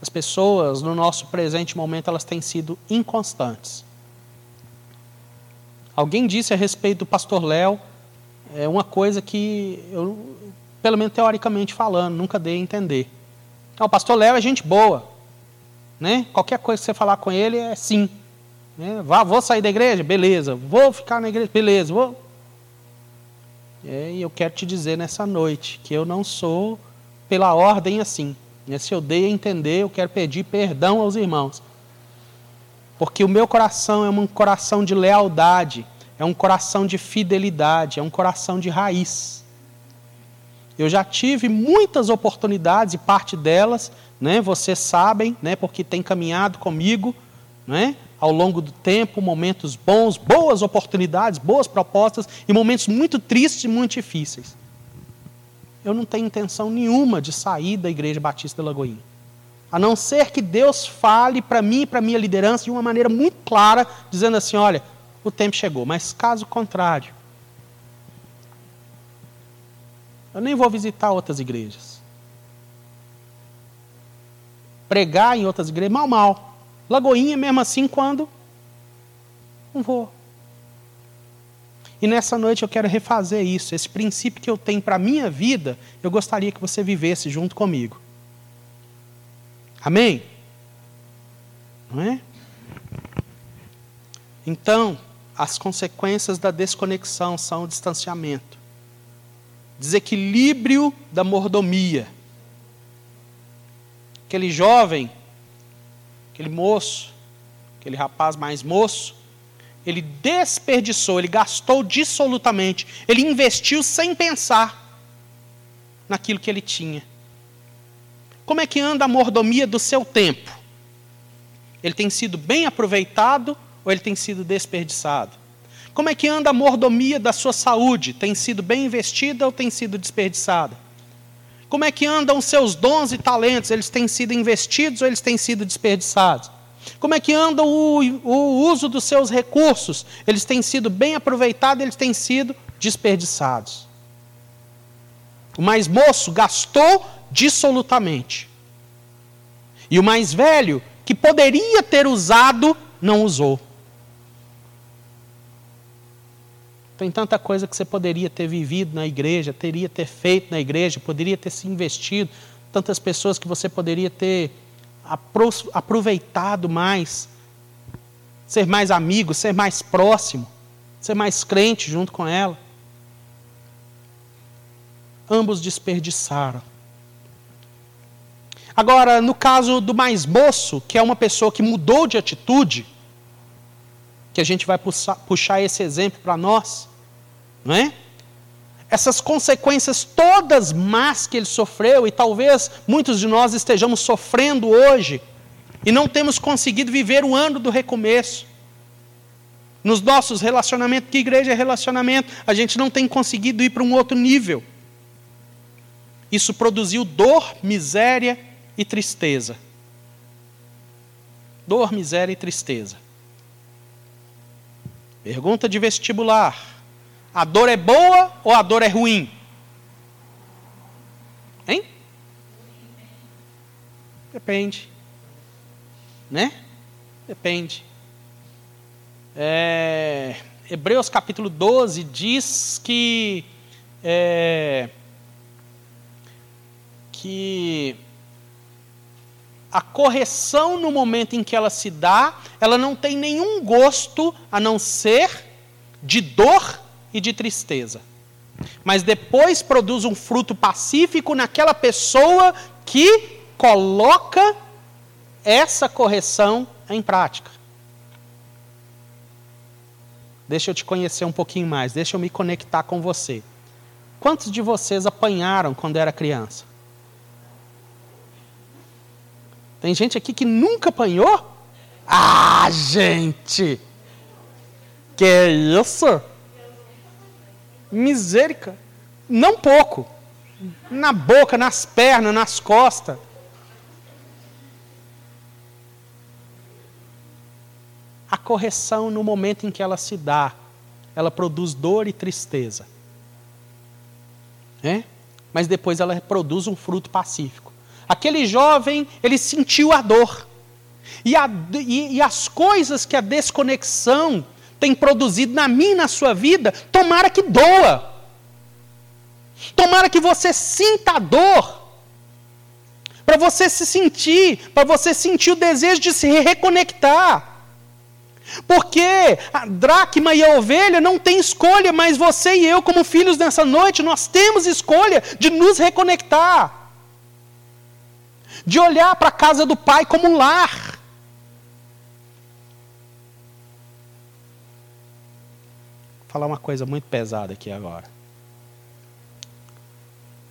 As pessoas, no nosso presente momento, elas têm sido inconstantes. Alguém disse a respeito do pastor Léo é uma coisa que eu, pelo menos teoricamente falando, nunca dei a entender. O pastor Léo é gente boa. Né? Qualquer coisa que você falar com ele é sim. Né? Vá, vou sair da igreja? Beleza. Vou ficar na igreja? Beleza. Vou. É, e eu quero te dizer nessa noite que eu não sou pela ordem assim. Né? Se eu dei a entender, eu quero pedir perdão aos irmãos. Porque o meu coração é um coração de lealdade, é um coração de fidelidade, é um coração de raiz. Eu já tive muitas oportunidades e parte delas, né, vocês sabem, né, porque tem caminhado comigo, né, ao longo do tempo, momentos bons, boas oportunidades, boas propostas e momentos muito tristes e muito difíceis. Eu não tenho intenção nenhuma de sair da Igreja Batista da Lagoinha. A não ser que Deus fale para mim e para minha liderança de uma maneira muito clara, dizendo assim: olha, o tempo chegou. Mas caso contrário, Eu nem vou visitar outras igrejas. Pregar em outras igrejas, mal, mal. Lagoinha, mesmo assim, quando? Não vou. E nessa noite eu quero refazer isso. Esse princípio que eu tenho para a minha vida, eu gostaria que você vivesse junto comigo. Amém? Não é? Então, as consequências da desconexão são o distanciamento desequilíbrio da mordomia. Aquele jovem, aquele moço, aquele rapaz mais moço, ele desperdiçou, ele gastou dissolutamente, ele investiu sem pensar naquilo que ele tinha. Como é que anda a mordomia do seu tempo? Ele tem sido bem aproveitado ou ele tem sido desperdiçado? Como é que anda a mordomia da sua saúde? Tem sido bem investida ou tem sido desperdiçada? Como é que andam os seus dons e talentos? Eles têm sido investidos ou eles têm sido desperdiçados? Como é que anda o, o uso dos seus recursos? Eles têm sido bem aproveitados, eles têm sido desperdiçados. O mais moço gastou dissolutamente. E o mais velho, que poderia ter usado, não usou. Tem tanta coisa que você poderia ter vivido na igreja, teria ter feito na igreja, poderia ter se investido, tantas pessoas que você poderia ter aproveitado mais, ser mais amigo, ser mais próximo, ser mais crente junto com ela. Ambos desperdiçaram. Agora, no caso do mais moço, que é uma pessoa que mudou de atitude, que a gente vai puxar, esse exemplo para nós, não é? Essas consequências todas más que ele sofreu, e talvez muitos de nós estejamos sofrendo hoje, e não temos conseguido viver o ano do recomeço. Nos nossos relacionamentos, que igreja é relacionamento, a gente não tem conseguido ir para um outro nível. Isso produziu dor, miséria e tristeza. Dor, miséria e tristeza. Pergunta de vestibular: a dor é boa ou a dor é ruim? Hein? Depende. Né? Depende. É, Hebreus capítulo 12 diz que. É, que a correção no momento em que ela se dá, ela não tem nenhum gosto a não ser de dor e de tristeza. Mas depois produz um fruto pacífico naquela pessoa que coloca essa correção em prática. Deixa eu te conhecer um pouquinho mais, deixa eu me conectar com você. Quantos de vocês apanharam quando era criança? Tem gente aqui que nunca apanhou? Ah, gente! Que isso? Misericórdia. Não pouco. Na boca, nas pernas, nas costas. a correção no momento em que ela se dá, ela produz dor e tristeza. É? Mas depois ela produz um fruto pacífico. Aquele jovem, ele sentiu a dor. E, a, e, e as coisas que a desconexão tem produzido na minha e na sua vida, tomara que doa. Tomara que você sinta a dor. Para você se sentir, para você sentir o desejo de se reconectar. Porque a dracma e a ovelha não têm escolha, mas você e eu, como filhos nessa noite, nós temos escolha de nos reconectar, de olhar para a casa do Pai como um lar. Vou falar uma coisa muito pesada aqui agora.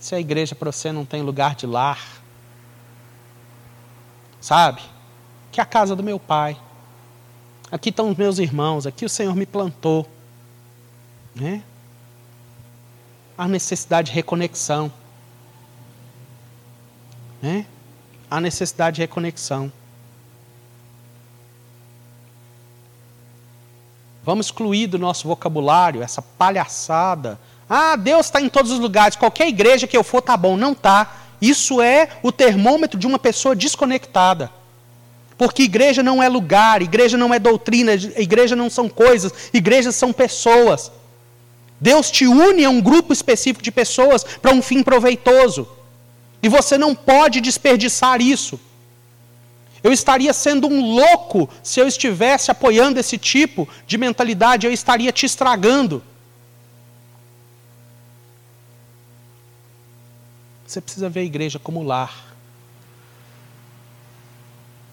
Se a igreja para você não tem lugar de lar, sabe? Que é a casa do meu Pai. Aqui estão os meus irmãos, aqui o Senhor me plantou. Né? Há necessidade de reconexão. Né? Há necessidade de reconexão. Vamos excluir do nosso vocabulário essa palhaçada. Ah, Deus está em todos os lugares. Qualquer igreja que eu for tá bom. Não tá. Isso é o termômetro de uma pessoa desconectada. Porque igreja não é lugar, igreja não é doutrina, igreja não são coisas, igrejas são pessoas. Deus te une a um grupo específico de pessoas para um fim proveitoso. E você não pode desperdiçar isso. Eu estaria sendo um louco se eu estivesse apoiando esse tipo de mentalidade, eu estaria te estragando. Você precisa ver a igreja como lar.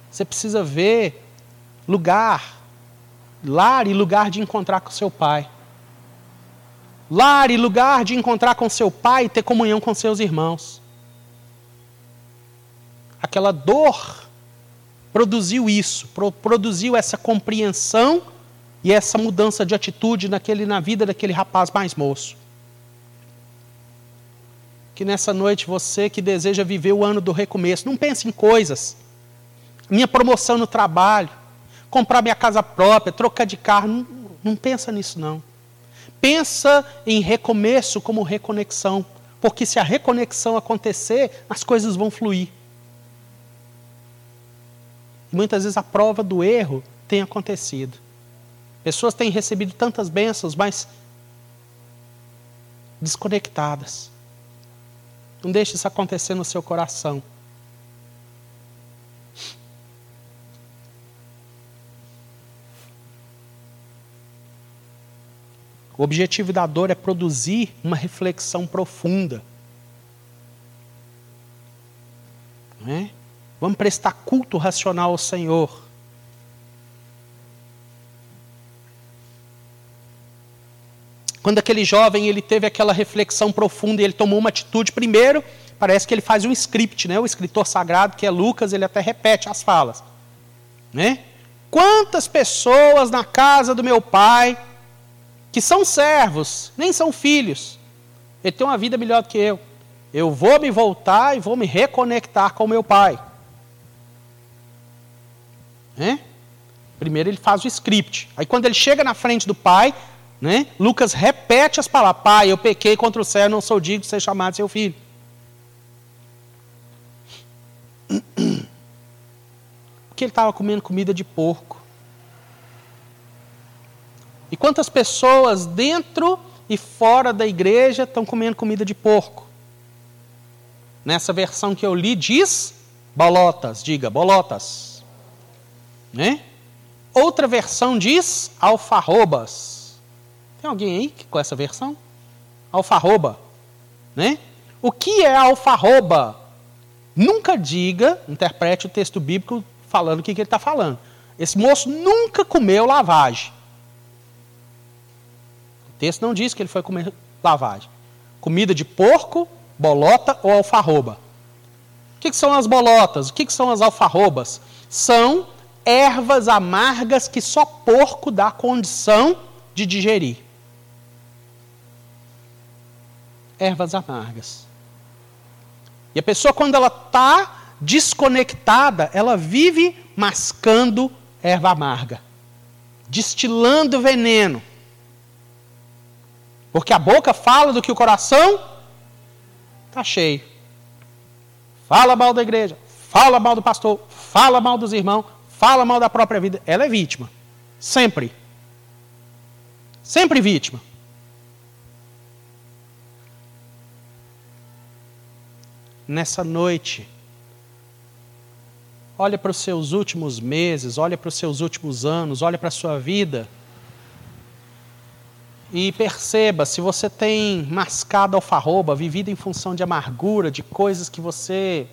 Você precisa ver lugar, lar e lugar de encontrar com seu pai. Lar e lugar de encontrar com seu pai e ter comunhão com seus irmãos. Aquela dor produziu isso, produziu essa compreensão e essa mudança de atitude naquele, na vida daquele rapaz mais moço. Que nessa noite você que deseja viver o ano do recomeço, não pense em coisas minha promoção no trabalho, comprar minha casa própria, trocar de carro. Não, não pensa nisso, não. Pensa em recomeço como reconexão. Porque se a reconexão acontecer, as coisas vão fluir. Muitas vezes a prova do erro tem acontecido. Pessoas têm recebido tantas bênçãos, mas desconectadas. Não deixe isso acontecer no seu coração. O objetivo da dor é produzir uma reflexão profunda. Não é? Vamos prestar culto racional ao Senhor. Quando aquele jovem ele teve aquela reflexão profunda e ele tomou uma atitude, primeiro, parece que ele faz um script, né? O escritor sagrado, que é Lucas, ele até repete as falas. Né? Quantas pessoas na casa do meu pai que são servos, nem são filhos. Ele tem uma vida melhor do que eu. Eu vou me voltar e vou me reconectar com meu pai. Né? Primeiro ele faz o script. Aí quando ele chega na frente do pai, né, Lucas repete as palavras: Pai, eu pequei contra o céu, não sou digno de ser chamado seu filho. Porque ele estava comendo comida de porco. E quantas pessoas dentro e fora da igreja estão comendo comida de porco? Nessa versão que eu li, diz Bolotas, diga, bolotas. Né? Outra versão diz alfarrobas. Tem alguém aí com essa versão? Alfarroba. Né? O que é alfarroba? Nunca diga, interprete o texto bíblico falando o que, que ele está falando. Esse moço nunca comeu lavagem. O texto não diz que ele foi comer lavagem. Comida de porco, bolota ou alfarroba. O que, que são as bolotas? O que, que são as alfarrobas? São ervas amargas que só porco dá condição de digerir. Ervas amargas. E a pessoa, quando ela está desconectada, ela vive mascando erva amarga, destilando veneno. Porque a boca fala do que o coração está cheio. Fala mal da igreja, fala mal do pastor, fala mal dos irmãos, fala mal da própria vida. Ela é vítima. Sempre. Sempre vítima. nessa noite. Olha para os seus últimos meses, olha para os seus últimos anos, olha para a sua vida. E perceba se você tem mascado alfarroba, vivido em função de amargura, de coisas que você.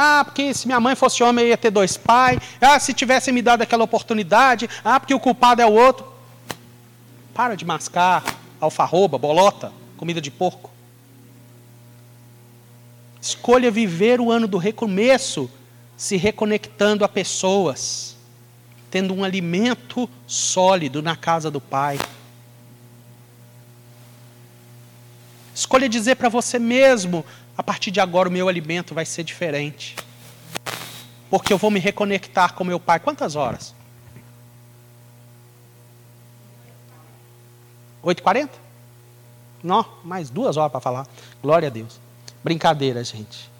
Ah, porque se minha mãe fosse homem eu ia ter dois pais. Ah, se tivesse me dado aquela oportunidade. Ah, porque o culpado é o outro. Para de mascar alfarroba, bolota, comida de porco. Escolha viver o ano do recomeço se reconectando a pessoas, tendo um alimento sólido na casa do Pai. Escolha dizer para você mesmo: a partir de agora o meu alimento vai ser diferente. Porque eu vou me reconectar com meu Pai. Quantas horas? 8h40? Não, mais duas horas para falar. Glória a Deus. Brincadeira, gente.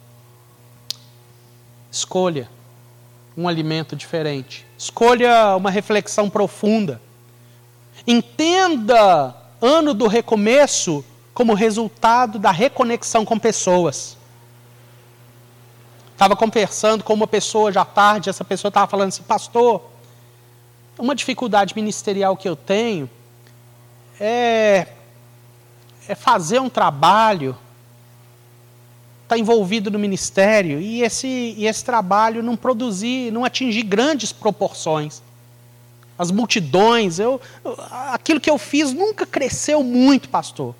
Escolha um alimento diferente. Escolha uma reflexão profunda. Entenda ano do recomeço como resultado da reconexão com pessoas. Estava conversando com uma pessoa já tarde, essa pessoa estava falando assim, pastor, uma dificuldade ministerial que eu tenho é, é fazer um trabalho está envolvido no ministério e esse, e esse trabalho não produzir, não atingir grandes proporções. As multidões, eu, aquilo que eu fiz nunca cresceu muito, pastor.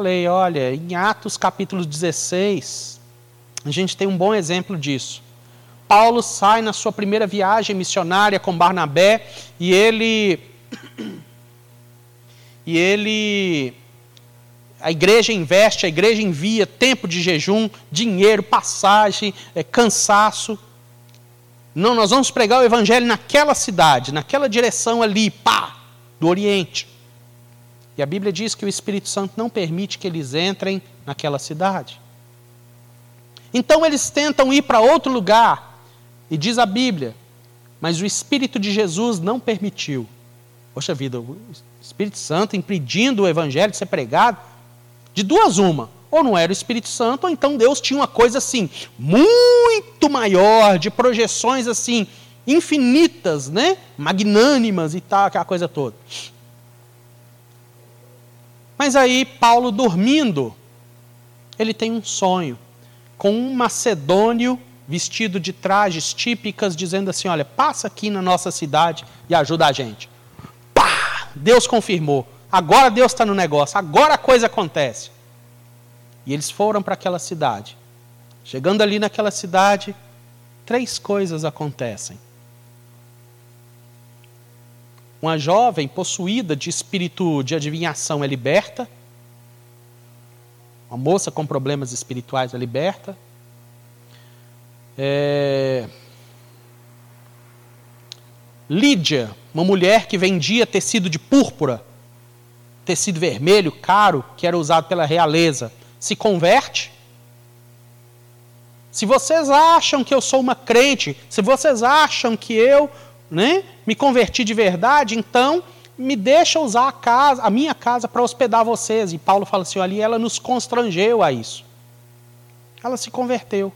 Falei, olha, em Atos capítulo 16, a gente tem um bom exemplo disso. Paulo sai na sua primeira viagem missionária com Barnabé e ele e ele a igreja investe, a igreja envia tempo de jejum, dinheiro, passagem, é, cansaço. Não, nós vamos pregar o evangelho naquela cidade, naquela direção ali, pá, do Oriente. E a Bíblia diz que o Espírito Santo não permite que eles entrem naquela cidade. Então eles tentam ir para outro lugar, e diz a Bíblia, mas o Espírito de Jesus não permitiu. Poxa vida, o Espírito Santo impedindo o evangelho de ser pregado, de duas, uma. Ou não era o Espírito Santo, ou então Deus tinha uma coisa assim, muito maior, de projeções assim, infinitas, né? magnânimas e tal, aquela coisa toda. Mas aí, Paulo dormindo, ele tem um sonho com um macedônio vestido de trajes típicas, dizendo assim: Olha, passa aqui na nossa cidade e ajuda a gente. Pá! Deus confirmou. Agora Deus está no negócio, agora a coisa acontece. E eles foram para aquela cidade. Chegando ali naquela cidade, três coisas acontecem. Uma jovem possuída de espírito de adivinhação é liberta. Uma moça com problemas espirituais é liberta. É... Lídia, uma mulher que vendia tecido de púrpura, tecido vermelho caro que era usado pela realeza, se converte? Se vocês acham que eu sou uma crente, se vocês acham que eu né, me converti de verdade, então me deixa usar a casa, a minha casa para hospedar vocês. E Paulo fala assim, ali ela nos constrangeu a isso. Ela se converteu.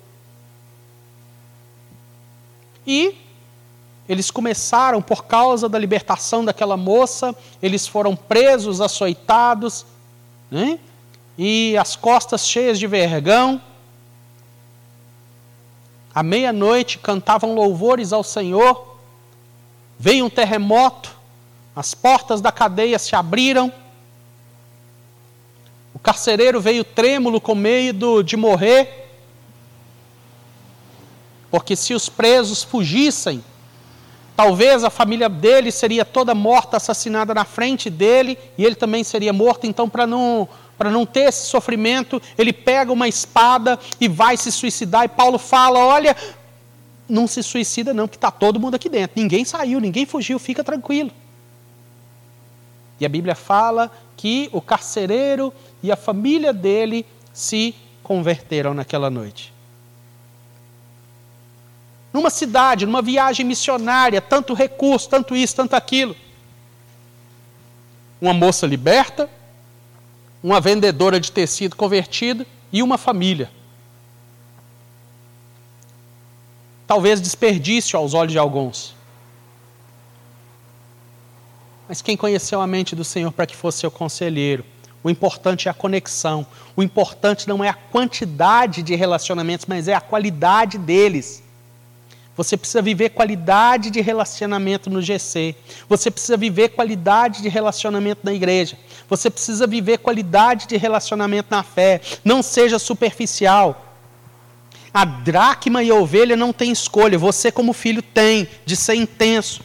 E eles começaram, por causa da libertação daquela moça, eles foram presos, açoitados, né? e as costas cheias de vergão. À meia-noite cantavam louvores ao Senhor. Veio um terremoto, as portas da cadeia se abriram. O carcereiro veio trêmulo com medo de morrer. Porque se os presos fugissem, Talvez a família dele seria toda morta, assassinada na frente dele, e ele também seria morto. Então, para não, para não ter esse sofrimento, ele pega uma espada e vai se suicidar. E Paulo fala: Olha, não se suicida, não, porque está todo mundo aqui dentro. Ninguém saiu, ninguém fugiu, fica tranquilo. E a Bíblia fala que o carcereiro e a família dele se converteram naquela noite numa cidade, numa viagem missionária, tanto recurso, tanto isso, tanto aquilo. Uma moça liberta, uma vendedora de tecido convertida e uma família. Talvez desperdício aos olhos de alguns. Mas quem conheceu a mente do Senhor para que fosse seu conselheiro? O importante é a conexão. O importante não é a quantidade de relacionamentos, mas é a qualidade deles. Você precisa viver qualidade de relacionamento no GC. Você precisa viver qualidade de relacionamento na igreja. Você precisa viver qualidade de relacionamento na fé. Não seja superficial. A dracma e a ovelha não tem escolha. Você, como filho, tem de ser intenso,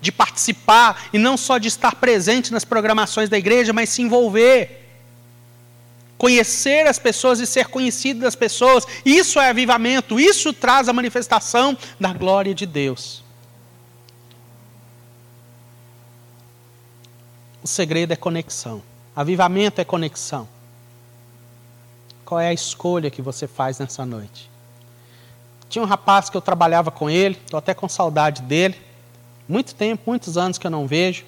de participar e não só de estar presente nas programações da igreja, mas se envolver conhecer as pessoas e ser conhecido das pessoas. Isso é avivamento, isso traz a manifestação da glória de Deus. O segredo é conexão. Avivamento é conexão. Qual é a escolha que você faz nessa noite? Tinha um rapaz que eu trabalhava com ele, estou até com saudade dele. Muito tempo, muitos anos que eu não vejo.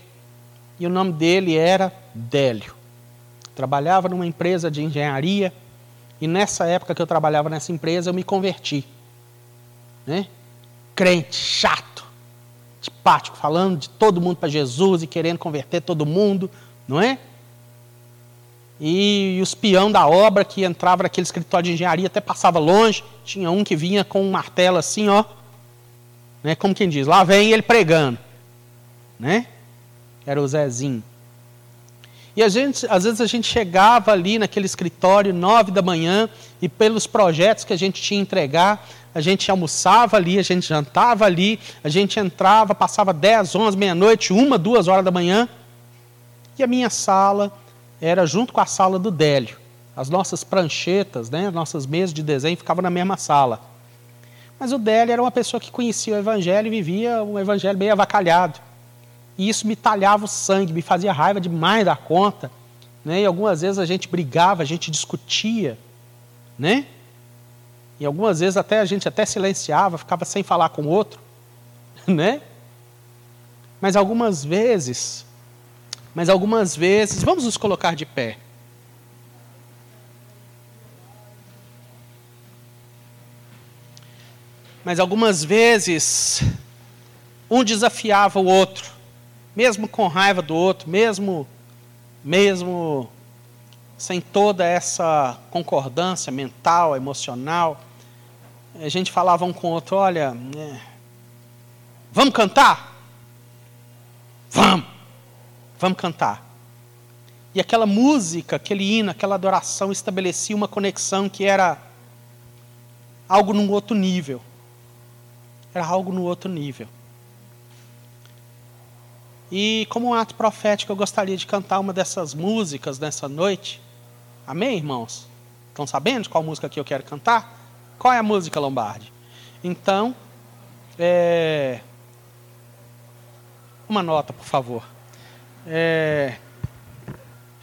E o nome dele era Délio trabalhava numa empresa de engenharia e nessa época que eu trabalhava nessa empresa eu me converti. Né? Crente, chato, antipático, falando de todo mundo para Jesus e querendo converter todo mundo, não é? E, e os peão da obra que entrava naquele escritório de engenharia até passava longe, tinha um que vinha com um martelo assim, ó, né? Como quem diz, lá vem ele pregando, né? Era o Zezinho. E a gente, às vezes a gente chegava ali naquele escritório nove da manhã e pelos projetos que a gente tinha entregar, a gente almoçava ali, a gente jantava ali, a gente entrava, passava dez, onze, meia-noite, uma, duas horas da manhã. E a minha sala era junto com a sala do Délio. As nossas pranchetas, né, as nossas mesas de desenho ficavam na mesma sala. Mas o Délio era uma pessoa que conhecia o Evangelho e vivia um Evangelho bem avacalhado. E isso me talhava o sangue, me fazia raiva demais da conta. Né? E algumas vezes a gente brigava, a gente discutia. Né? E algumas vezes até a gente até silenciava, ficava sem falar com o outro. Né? Mas algumas vezes, mas algumas vezes, vamos nos colocar de pé. Mas algumas vezes, um desafiava o outro mesmo com raiva do outro, mesmo mesmo sem toda essa concordância mental, emocional, a gente falava um com o outro, olha, é, vamos cantar? Vamos, vamos cantar. E aquela música, aquele hino, aquela adoração estabelecia uma conexão que era algo num outro nível. Era algo no outro nível. E como um ato profético, eu gostaria de cantar uma dessas músicas nessa noite. Amém, irmãos? Estão sabendo qual música que eu quero cantar? Qual é a música, Lombardi? Então, é... uma nota, por favor. É...